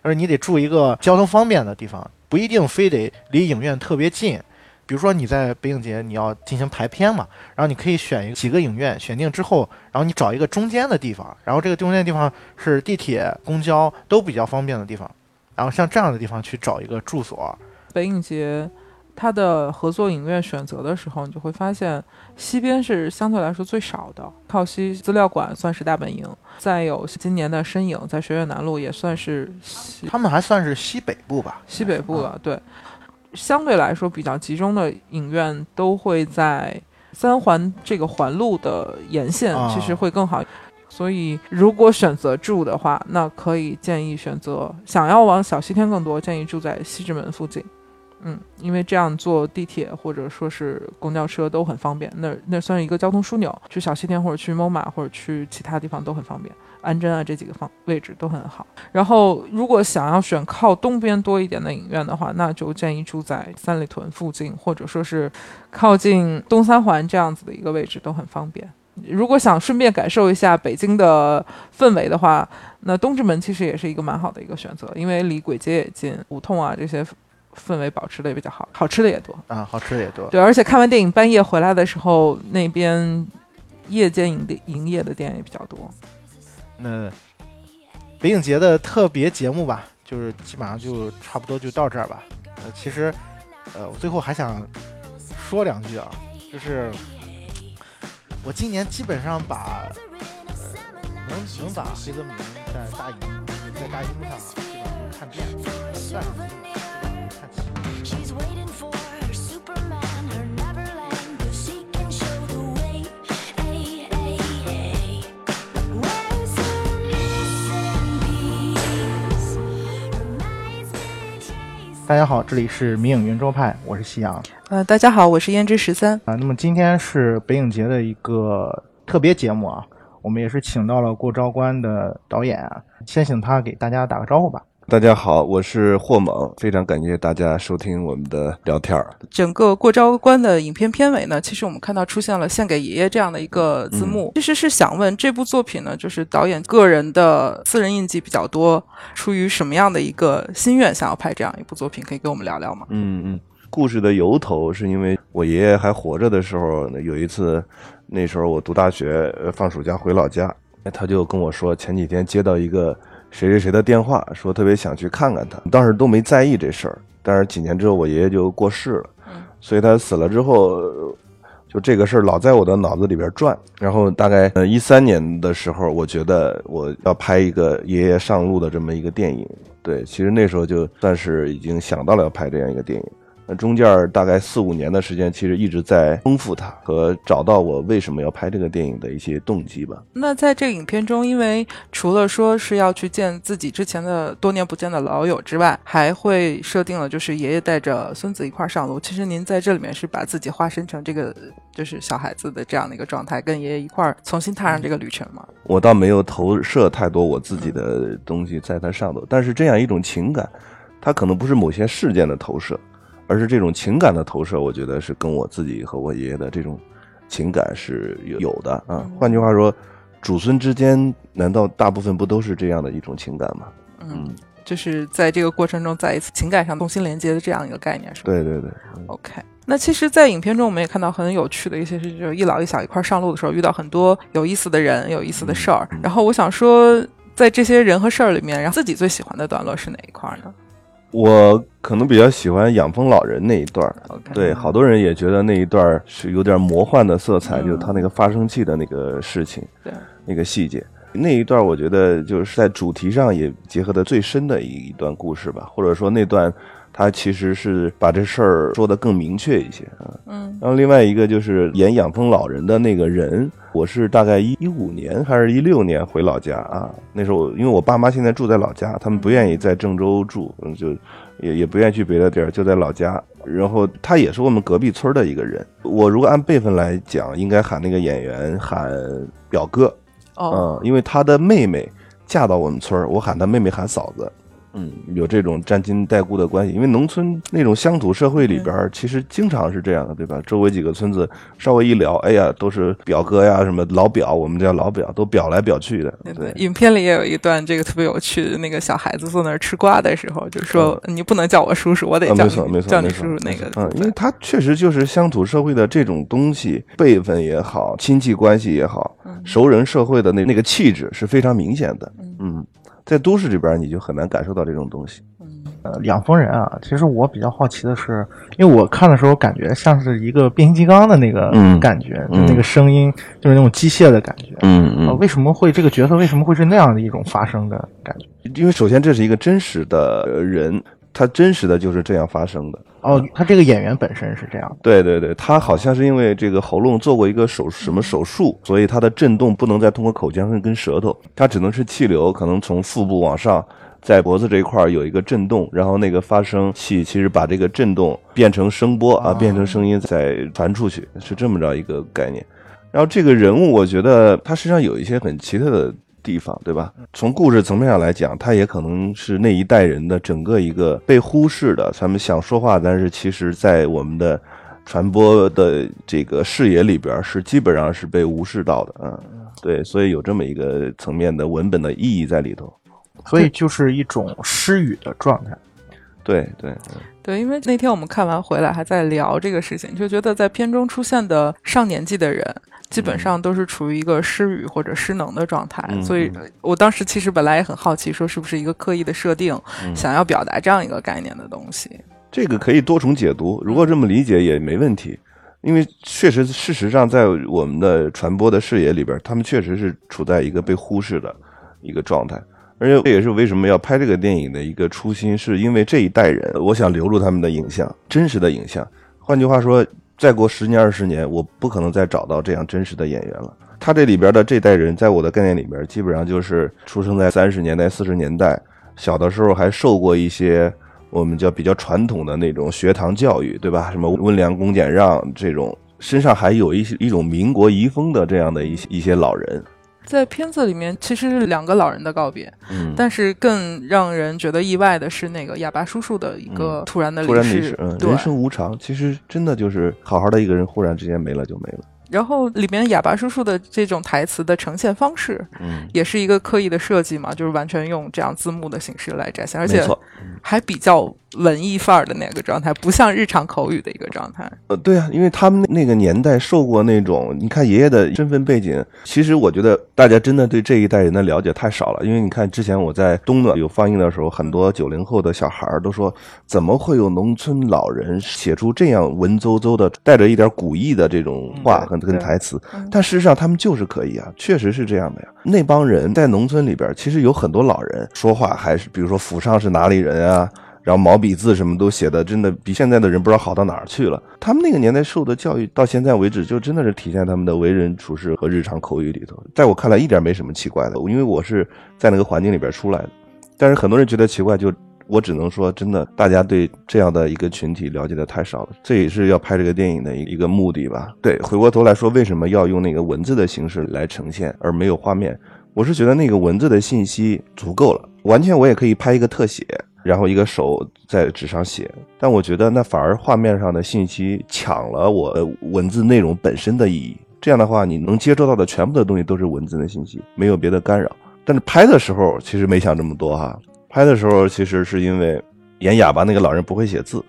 而你得住一个交通方便的地方，不一定非得离影院特别近。比如说你在北影节你要进行排片嘛，然后你可以选一几个影院，选定之后，然后你找一个中间的地方，然后这个中间的地方是地铁、公交都比较方便的地方，然后像这样的地方去找一个住所。北影节。它的合作影院选择的时候，你就会发现西边是相对来说最少的。靠西资料馆算是大本营，再有今年的身影在学院南路也算是西，他们还算是西北部吧？西北部了，对。相对来说比较集中的影院都会在三环这个环路的沿线，其实会更好。所以如果选择住的话，那可以建议选择想要往小西天更多，建议住在西直门附近。嗯，因为这样坐地铁或者说是公交车都很方便，那那算是一个交通枢纽，去小西天或者去 MOMA 或者去其他地方都很方便，安贞啊这几个方位置都很好。然后如果想要选靠东边多一点的影院的话，那就建议住在三里屯附近，或者说是靠近东三环这样子的一个位置都很方便。如果想顺便感受一下北京的氛围的话，那东直门其实也是一个蛮好的一个选择，因为离簋街也近，胡同啊这些。氛围保持的也比较好，好吃的也多啊，好吃的也多。对，而且看完电影半夜回来的时候，那边夜间营的营业的店也比较多。那北影节的特别节目吧，就是基本上就差不多就到这儿吧。呃，其实，呃，我最后还想说两句啊，就是我今年基本上把呃能能把黑泽明在大荧在大荧幕上基本上都看遍，算是。大家好，这里是迷影圆桌派，我是夕阳。呃，大家好，我是胭脂十三。啊，那么今天是北影节的一个特别节目啊，我们也是请到了过招关的导演啊，先请他给大家打个招呼吧。大家好，我是霍猛，非常感谢大家收听我们的聊天儿。整个过招关的影片片尾呢，其实我们看到出现了“献给爷爷”这样的一个字幕。其实是想问这部作品呢，就是导演个人的私人印记比较多，出于什么样的一个心愿想要拍这样一部作品？可以跟我们聊聊吗？嗯嗯，故事的由头是因为我爷爷还活着的时候，有一次，那时候我读大学，放暑假回老家，他就跟我说，前几天接到一个。谁谁谁的电话说特别想去看看他，当时都没在意这事儿。但是几年之后我爷爷就过世了，所以他死了之后，就这个事儿老在我的脑子里边转。然后大概呃一三年的时候，我觉得我要拍一个爷爷上路的这么一个电影。对，其实那时候就算是已经想到了要拍这样一个电影。那中间大概四五年的时间，其实一直在丰富它和找到我为什么要拍这个电影的一些动机吧。那在这个影片中，因为除了说是要去见自己之前的多年不见的老友之外，还会设定了就是爷爷带着孙子一块上路。其实您在这里面是把自己化身成这个就是小孩子的这样的一个状态，跟爷爷一块儿重新踏上这个旅程吗？我倒没有投射太多我自己的东西在它上头，但是这样一种情感，它可能不是某些事件的投射。而是这种情感的投射，我觉得是跟我自己和我爷爷的这种情感是有有的啊。换句话说，祖孙之间难道大部分不都是这样的一种情感吗？嗯，就是在这个过程中再一次情感上动心连接的这样一个概念，是吧？对对对。OK，那其实，在影片中我们也看到很有趣的一些事，就是一老一小一块上路的时候，遇到很多有意思的人、有意思的事儿。然后我想说，在这些人和事儿里面，然后自己最喜欢的段落是哪一块呢？我可能比较喜欢养蜂老人那一段儿，对，好多人也觉得那一段儿是有点魔幻的色彩，就是他那个发生器的那个事情，对，那个细节，那一段我觉得就是在主题上也结合的最深的一一段故事吧，或者说那段。他其实是把这事儿说的更明确一些啊，嗯，然后另外一个就是演养蜂老人的那个人，我是大概一一五年还是一六年回老家啊，那时候因为我爸妈现在住在老家，他们不愿意在郑州住，就也也不愿意去别的地儿，就在老家。然后他也是我们隔壁村的一个人，我如果按辈分来讲，应该喊那个演员喊表哥，哦，嗯，因为他的妹妹嫁到我们村我喊他妹妹喊嫂子。嗯，有这种沾亲带故的关系，因为农村那种乡土社会里边，其实经常是这样的，对吧？周围几个村子稍微一聊，哎呀，都是表哥呀，什么老表，我们叫老表，都表来表去的。对，影片里也有一段这个特别有趣的，那个小孩子坐那儿吃瓜的时候，就说你不能叫我叔叔，我得叫你叫你叔叔那个。嗯，因为他确实就是乡土社会的这种东西，辈分也好，亲戚关系也好，熟人社会的那那个气质是非常明显的。嗯。在都市里边，你就很难感受到这种东西。呃，养蜂人啊，其实我比较好奇的是，因为我看的时候感觉像是一个变形金刚的那个感觉，就那个声音就是那种机械的感觉。嗯嗯。为什么会这个角色为什么会是那样的一种发生的感觉？因为首先这是一个真实的人。他真实的就是这样发生的哦，他这个演员本身是这样。对对对，他好像是因为这个喉咙做过一个手什么手术，所以他的震动不能再通过口腔跟舌头，他只能是气流，可能从腹部往上，在脖子这一块有一个震动，然后那个发声器其实把这个震动变成声波啊，变成声音再传出去，是这么着一个概念。然后这个人物，我觉得他身上有一些很奇特的。地方对吧？从故事层面上来讲，他也可能是那一代人的整个一个被忽视的。他们想说话，但是其实在我们的传播的这个视野里边，是基本上是被无视到的。嗯，对，所以有这么一个层面的文本的意义在里头。所以就是一种失语的状态。对对对，因为那天我们看完回来还在聊这个事情，就觉得在片中出现的上年纪的人。基本上都是处于一个失语或者失能的状态，所以我当时其实本来也很好奇，说是不是一个刻意的设定，想要表达这样一个概念的东西。这个可以多重解读，如果这么理解也没问题，因为确实事实上在我们的传播的视野里边，他们确实是处在一个被忽视的一个状态，而且这也是为什么要拍这个电影的一个初心，是因为这一代人，我想留住他们的影像，真实的影像。换句话说。再过十年二十年，我不可能再找到这样真实的演员了。他这里边的这代人，在我的概念里边，基本上就是出生在三十年代、四十年代，小的时候还受过一些我们叫比较传统的那种学堂教育，对吧？什么温良恭俭让这种，身上还有一些一种民国遗风的这样的一些一些老人。在片子里面，其实是两个老人的告别，嗯，但是更让人觉得意外的是那个哑巴叔叔的一个突然的离世。嗯，人生无常，其实真的就是好好的一个人，忽然之间没了就没了。然后里面哑巴叔叔的这种台词的呈现方式，嗯，也是一个刻意的设计嘛，就是完全用这样字幕的形式来展现，而且还比较文艺范儿的那个状态，不像日常口语的一个状态。呃，对啊，因为他们那个年代受过那种，你看爷爷的身份背景，其实我觉得大家真的对这一代人的了解太少了。因为你看之前我在东暖有放映的时候，很多九零后的小孩儿都说，怎么会有农村老人写出这样文绉绉的、带着一点古意的这种话和跟台词？但事实上他们就是可以啊，确实是这样的呀。那帮人在农村里边，其实有很多老人说话还是，比如说府上是哪里人啊。然后毛笔字什么都写的，真的比现在的人不知道好到哪儿去了。他们那个年代受的教育，到现在为止，就真的是体现他们的为人处事和日常口语里头。在我看来，一点没什么奇怪的，因为我是在那个环境里边出来的。但是很多人觉得奇怪，就我只能说，真的，大家对这样的一个群体了解的太少了。这也是要拍这个电影的一个目的吧。对，回过头来说，为什么要用那个文字的形式来呈现，而没有画面？我是觉得那个文字的信息足够了，完全我也可以拍一个特写，然后一个手在纸上写。但我觉得那反而画面上的信息抢了我文字内容本身的意义。这样的话，你能接收到的全部的东西都是文字的信息，没有别的干扰。但是拍的时候其实没想这么多哈，拍的时候其实是因为演哑巴那个老人不会写字，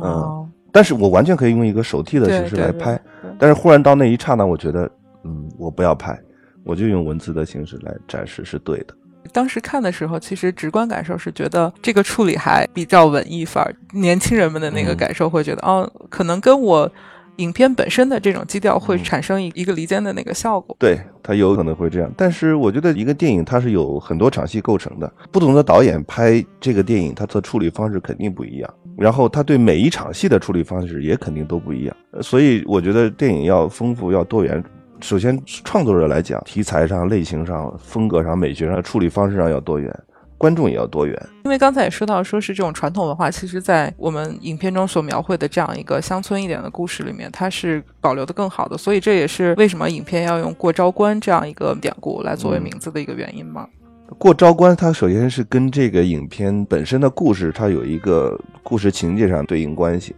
哦，但是我完全可以用一个手替的形式来拍。但是忽然到那一刹那，我觉得，嗯，我不要拍。我就用文字的形式来展示是对的。当时看的时候，其实直观感受是觉得这个处理还比较文艺范儿，年轻人们的那个嗯感受会觉得，哦，可能跟我影片本身的这种基调会嗯产生一一个离间的那个效果。对，它有可能会这样。但是我觉得一个电影它是有很多场戏构成的，不同的导演拍这个电影，他的处理方式肯定不一样，然后他对每一场戏的处理方式也肯定都不一样。呃所以我觉得电影要丰富，要多元。首先，创作者来讲，题材上、类型上、风格上、美学上、处理方式上要多元，观众也要多元。因为刚才也说到，说是这种传统文化，其实，在我们影片中所描绘的这样一个乡村一点的故事里面，它是保留的更好的。所以这也是为什么影片要用过昭关这样一个典故来作为嗯名字的一个原因嘛。过昭关，它首先是跟这个影片本身的故事，它有一个故事情节上对应关系，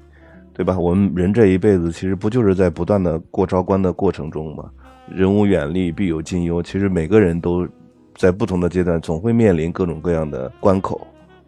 对吧？我们人这一辈子其实不就是在不断的过招关的过程中吗？人无远虑，必有近忧。其实每个人都在不同的阶段，总会面临各种各样的关口、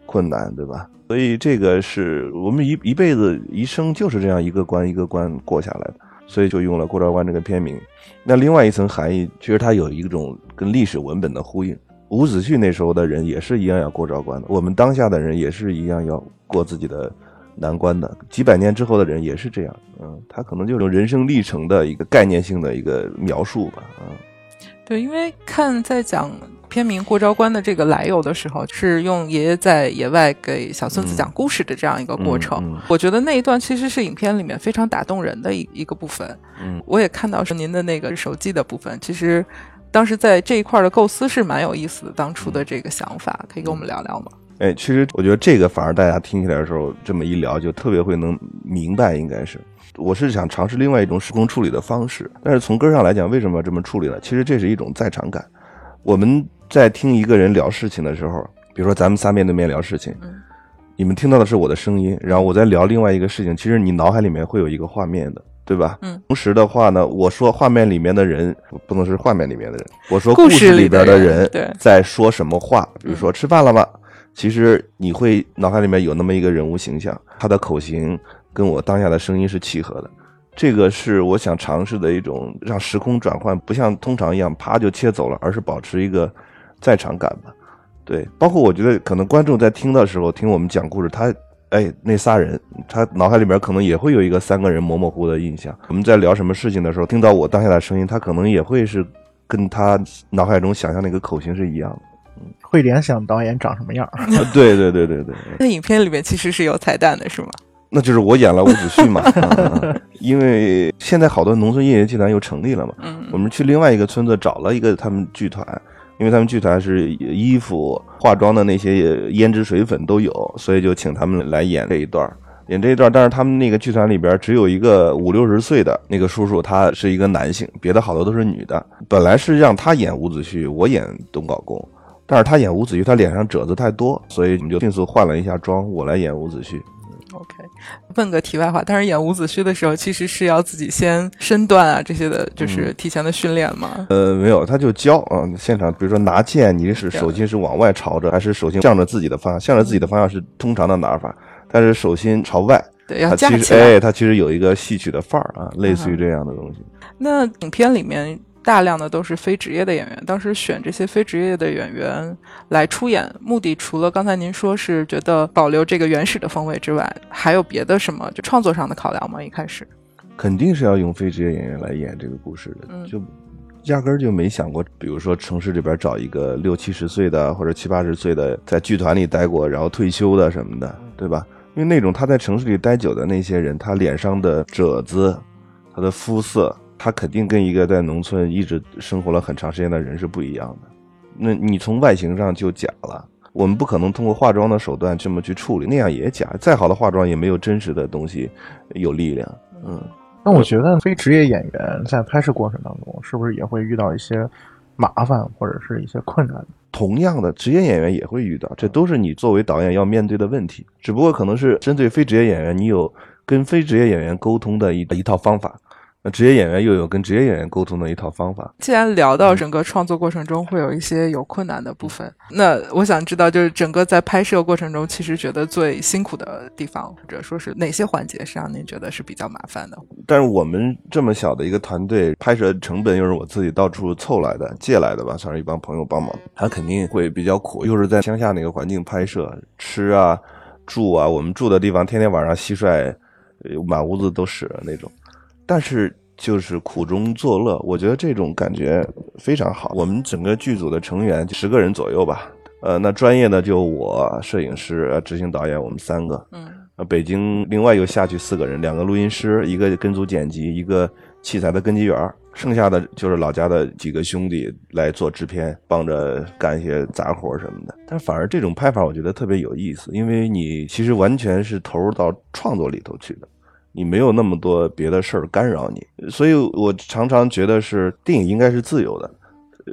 困难，对吧？所以这个是我们一一辈子一生就是这样一个关一个关过下来的，所以就用了过招关这个片名。那另外一层含义，其实它有一种跟历史文本的呼应。伍子胥那时候的人也是一样要过招关的，我们当下的人也是一样要过自己的难关的。几百年之后的人也是这样，嗯，他可能就是人生历程的一个概念性的一个描述吧，嗯。对，因为看在讲片名《过招关》的这个来由的时候，是用爷爷在野外给小孙子讲故事的这样一个过程。嗯嗯我觉得那一段其实是影片里面非常打动人的一一个部分。嗯我也看到是您的那个手记的部分，其实当时在这一块的构思是蛮有意思的。当初的这个想法，可以跟我们聊聊吗？哎，其实我觉得这个反而大家听起来的时候，这么一聊就特别会能明白，应该是我是想尝试另外一种时空处理的方式。但是从根儿上来讲，为什么要这么处理呢？其实这是一种在场感。我们在听一个人聊事情的时候，比如说咱们仨面对面聊事情，嗯你们听到的是我的声音，然后我在聊另外一个事情，其实你脑海里面会有一个画面的。对吧？嗯。同时的话呢，我说画面里面的人不能是画面里面的人，我说故事里边的人在说什么话，比如说吃饭了吗？其实你会脑海里面有那么一个人物形象，他的口型跟我当下的声音是契合的。这个是我想尝试的一种让时空转换不像通常一样啪就切走了，而是保持一个在场感吧。对，包括我觉得可能观众在听的时候听我们讲故事，他哎那仨人，他脑海里面可能也会有一个三个人模模糊糊的印象。我们在聊什么事情的时候，听到我当下的声音，他可能也会是跟他脑海中想象那个口型是一样的。会联想导演长什么样儿。对对对对对，那影片里面其实是有彩蛋的，是吗？那就是我演了伍子胥嘛、啊 因为现在好多农村业余剧团又成立了嘛，嗯我们去另外一个村子找了一个他们剧团，因为他们剧团是衣服、化妆的那些胭脂水粉都有，所以就请他们来演这一段儿。演这一段儿，但是他们那个剧团里边只有一个五六十岁的那个叔叔，他是一个男性，别的好多都是女的。本来是让他演伍子胥，我演东皋公，但是他演伍子胥，他脸上褶子太多，所以我们就迅速换了一下妆，我来演伍子胥。OK，问个题外话，但是演伍子胥的时候，其实是要自己先身段啊这些的，就是提前的训练嘛。呃，没有，他就教啊、现场比如说拿剑，你是手心是往外朝着，还是手心向着自己的方向？向着自己的方向是通常的拿法，但是手心朝外，对，要它其实架起来。哎，它其实有一个戏曲的范儿啊，类似于这样的东西。那影片里面大量的都是非职业的演员，当时选这些非职业的演员来出演，目的除了刚才您说是觉得保留这个原始的风味之外，还有别的什么就创作上的考量吗？一开始，肯定是要用非职业演员来演这个故事的，嗯就压根儿就没想过，比如说城市里边找一个六七十岁的或者七八十岁的，在剧团里待过然后退休的什么的，对吧？因为那种他在城市里待久的那些人，他脸上的褶子，他的肤色，他肯定跟一个在农村一直生活了很长时间的人是不一样的。那你从外形上就假了。我们不可能通过化妆的手段这么去处理，那样也假。再好的化妆也没有真实的东西有力量。嗯，那我觉得非职业演员在拍摄过程当中，是不是也会遇到一些麻烦或者是一些困难？同样的，职业演员也会遇到，这都是你作为导演要面对的问题。只不过可能是针对非职业演员，你有跟非职业演员沟通的一一套方法。那职业演员又有跟职业演员沟通的一套方法。既然聊到整个创作过程中会有一些有困难的部分，那我想知道，就是整个在拍摄过程中，其实觉得最辛苦的地方，或者说是哪些环节是让您觉得是比较麻烦的？但是我们这么小的一个团队，拍摄成本又是我自己到处凑来的、借来的吧，算是一帮朋友帮忙，他肯定会比较苦。又是在乡下那个环境拍摄，吃啊、住啊，我们住的地方天天晚上蟋蟀满屋子都是那种。但是就是苦中作乐，我觉得这种感觉非常好。我们整个剧组的成员十个人左右吧，呃，那专业的就我、摄影师、执行导演，我们三个。嗯，呃，北京另外又下去四个人，两个录音师，一个跟组剪辑，一个器材的跟机员，剩下的就是老家的几个兄弟来做制片，帮着干一些杂活什么的。但反而这种拍法我觉得特别有意思，因为你其实完全是投入到创作里头去的。你没有那么多别的事儿干扰你，所以我常常觉得是电影应该是自由的。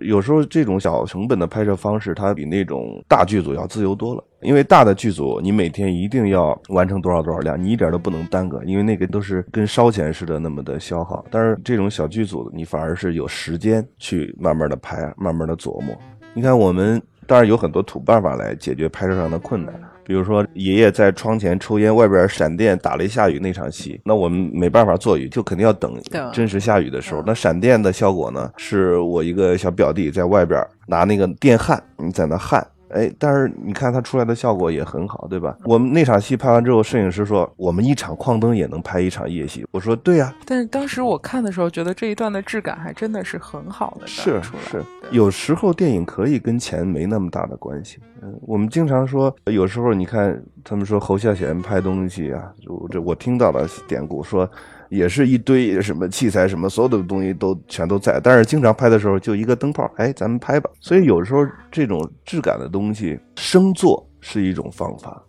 有时候这种小成本的拍摄方式，它比那种大剧组要自由多了。因为大的剧组，你每天一定要完成多少多少量，你一点都不能耽搁，因为那个都是跟烧钱似的那么的消耗。但是这种小剧组，你反而是有时间去慢慢的拍，慢慢的琢磨。你看，我们当然有很多土办法来解决拍摄上的困难。比如说，爷爷在窗前抽烟，外边闪电打雷下雨那场戏，那我们没办法做雨，就肯定要等真实下雨的时候。那闪电的效果呢？是我一个小表弟在外边拿那个电焊，你在那焊。哎，但是你看它出来的效果也很好，对吧？我们那场戏拍完之后，摄影师说我们一场矿灯也能拍一场夜戏。我说对呀。但是当时我看的时候，觉得这一段的质感还真的是很好的。是是，有时候电影可以跟钱没那么大的关系。嗯，我们经常说，有时候你看他们说侯孝贤拍东西啊，就这我听到了典故说。也是一堆什么器材，什么所有的东西都全都在，但是经常拍的时候就一个灯泡，哎，咱们拍吧。所以有时候这种质感的东西，生做是一种方法，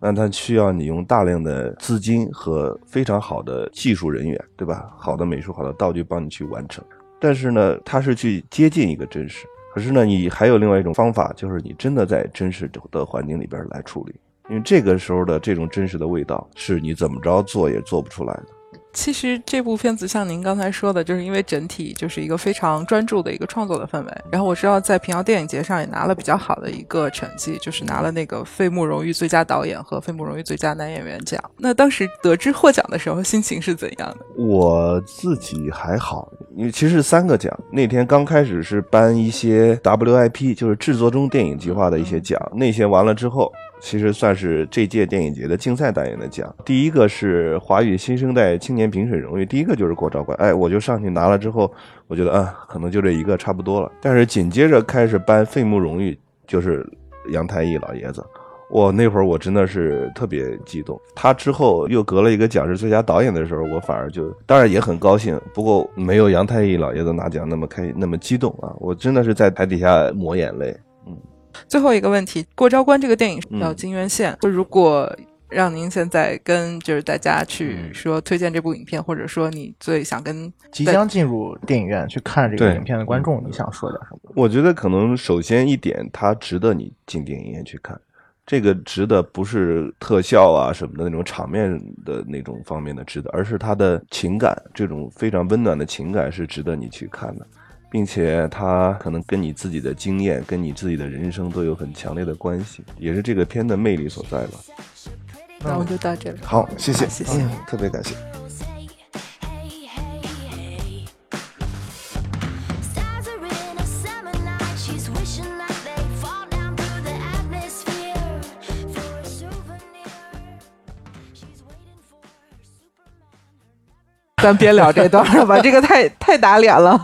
那它需要你用大量的资金和非常好的技术人员，对吧？好的美术、好的道具帮你去完成。但是呢，它是去接近一个真实。可是呢，你还有另外一种方法，就是你真的在真实的环境里边来处理，因为这个时候的这种真实的味道，是你怎么着做也做不出来的。其实这部片子像您刚才说的，就是因为整体就是一个非常专注的一个创作的氛围。然后我知道在平遥电影节上也拿了比较好的一个成绩，就是拿了那个费穆荣誉最佳导演和费穆荣誉最佳男演员奖。那当时得知获奖的时候，心情是怎样的？我自己还好，因为其实三个奖。那天刚开始是颁一些 WIP，就是制作中电影计划的一些奖，那些完了之后。其实算是这届电影节的竞赛单元的奖。第一个是华语新生代青年评审荣誉，第一个就是郭昭关。哎，我就上去拿了之后，我觉得啊，可能就这一个差不多了。但是紧接着开始颁费穆荣誉，就是杨太义老爷子。我那会儿我真的是特别激动。他之后又隔了一个奖是最佳导演的时候，我反而就当然也很高兴，不过没有杨太义老爷子拿奖那么开那么激动啊！我真的是在台底下抹眼泪。最后一个问题，《过招关》这个电影叫金源线。就如果让您现在跟就是大家去说推荐这部影片，或者说你最想跟即将进入电影院去看这个影片的观众，你想说点什么？我觉得可能首先一点，它值得你进电影院去看。这个值得不是特效啊什么的那种场面的那种方面的值得，而是他的情感，这种非常温暖的情感是值得你去看的。并且它可能跟你自己的经验、跟你自己的人生都有很强烈的关系，也是这个片的魅力所在吧。那我就到这里。好，谢谢，谢谢，特别感谢。咱别聊这段了吧，这个太太打脸了。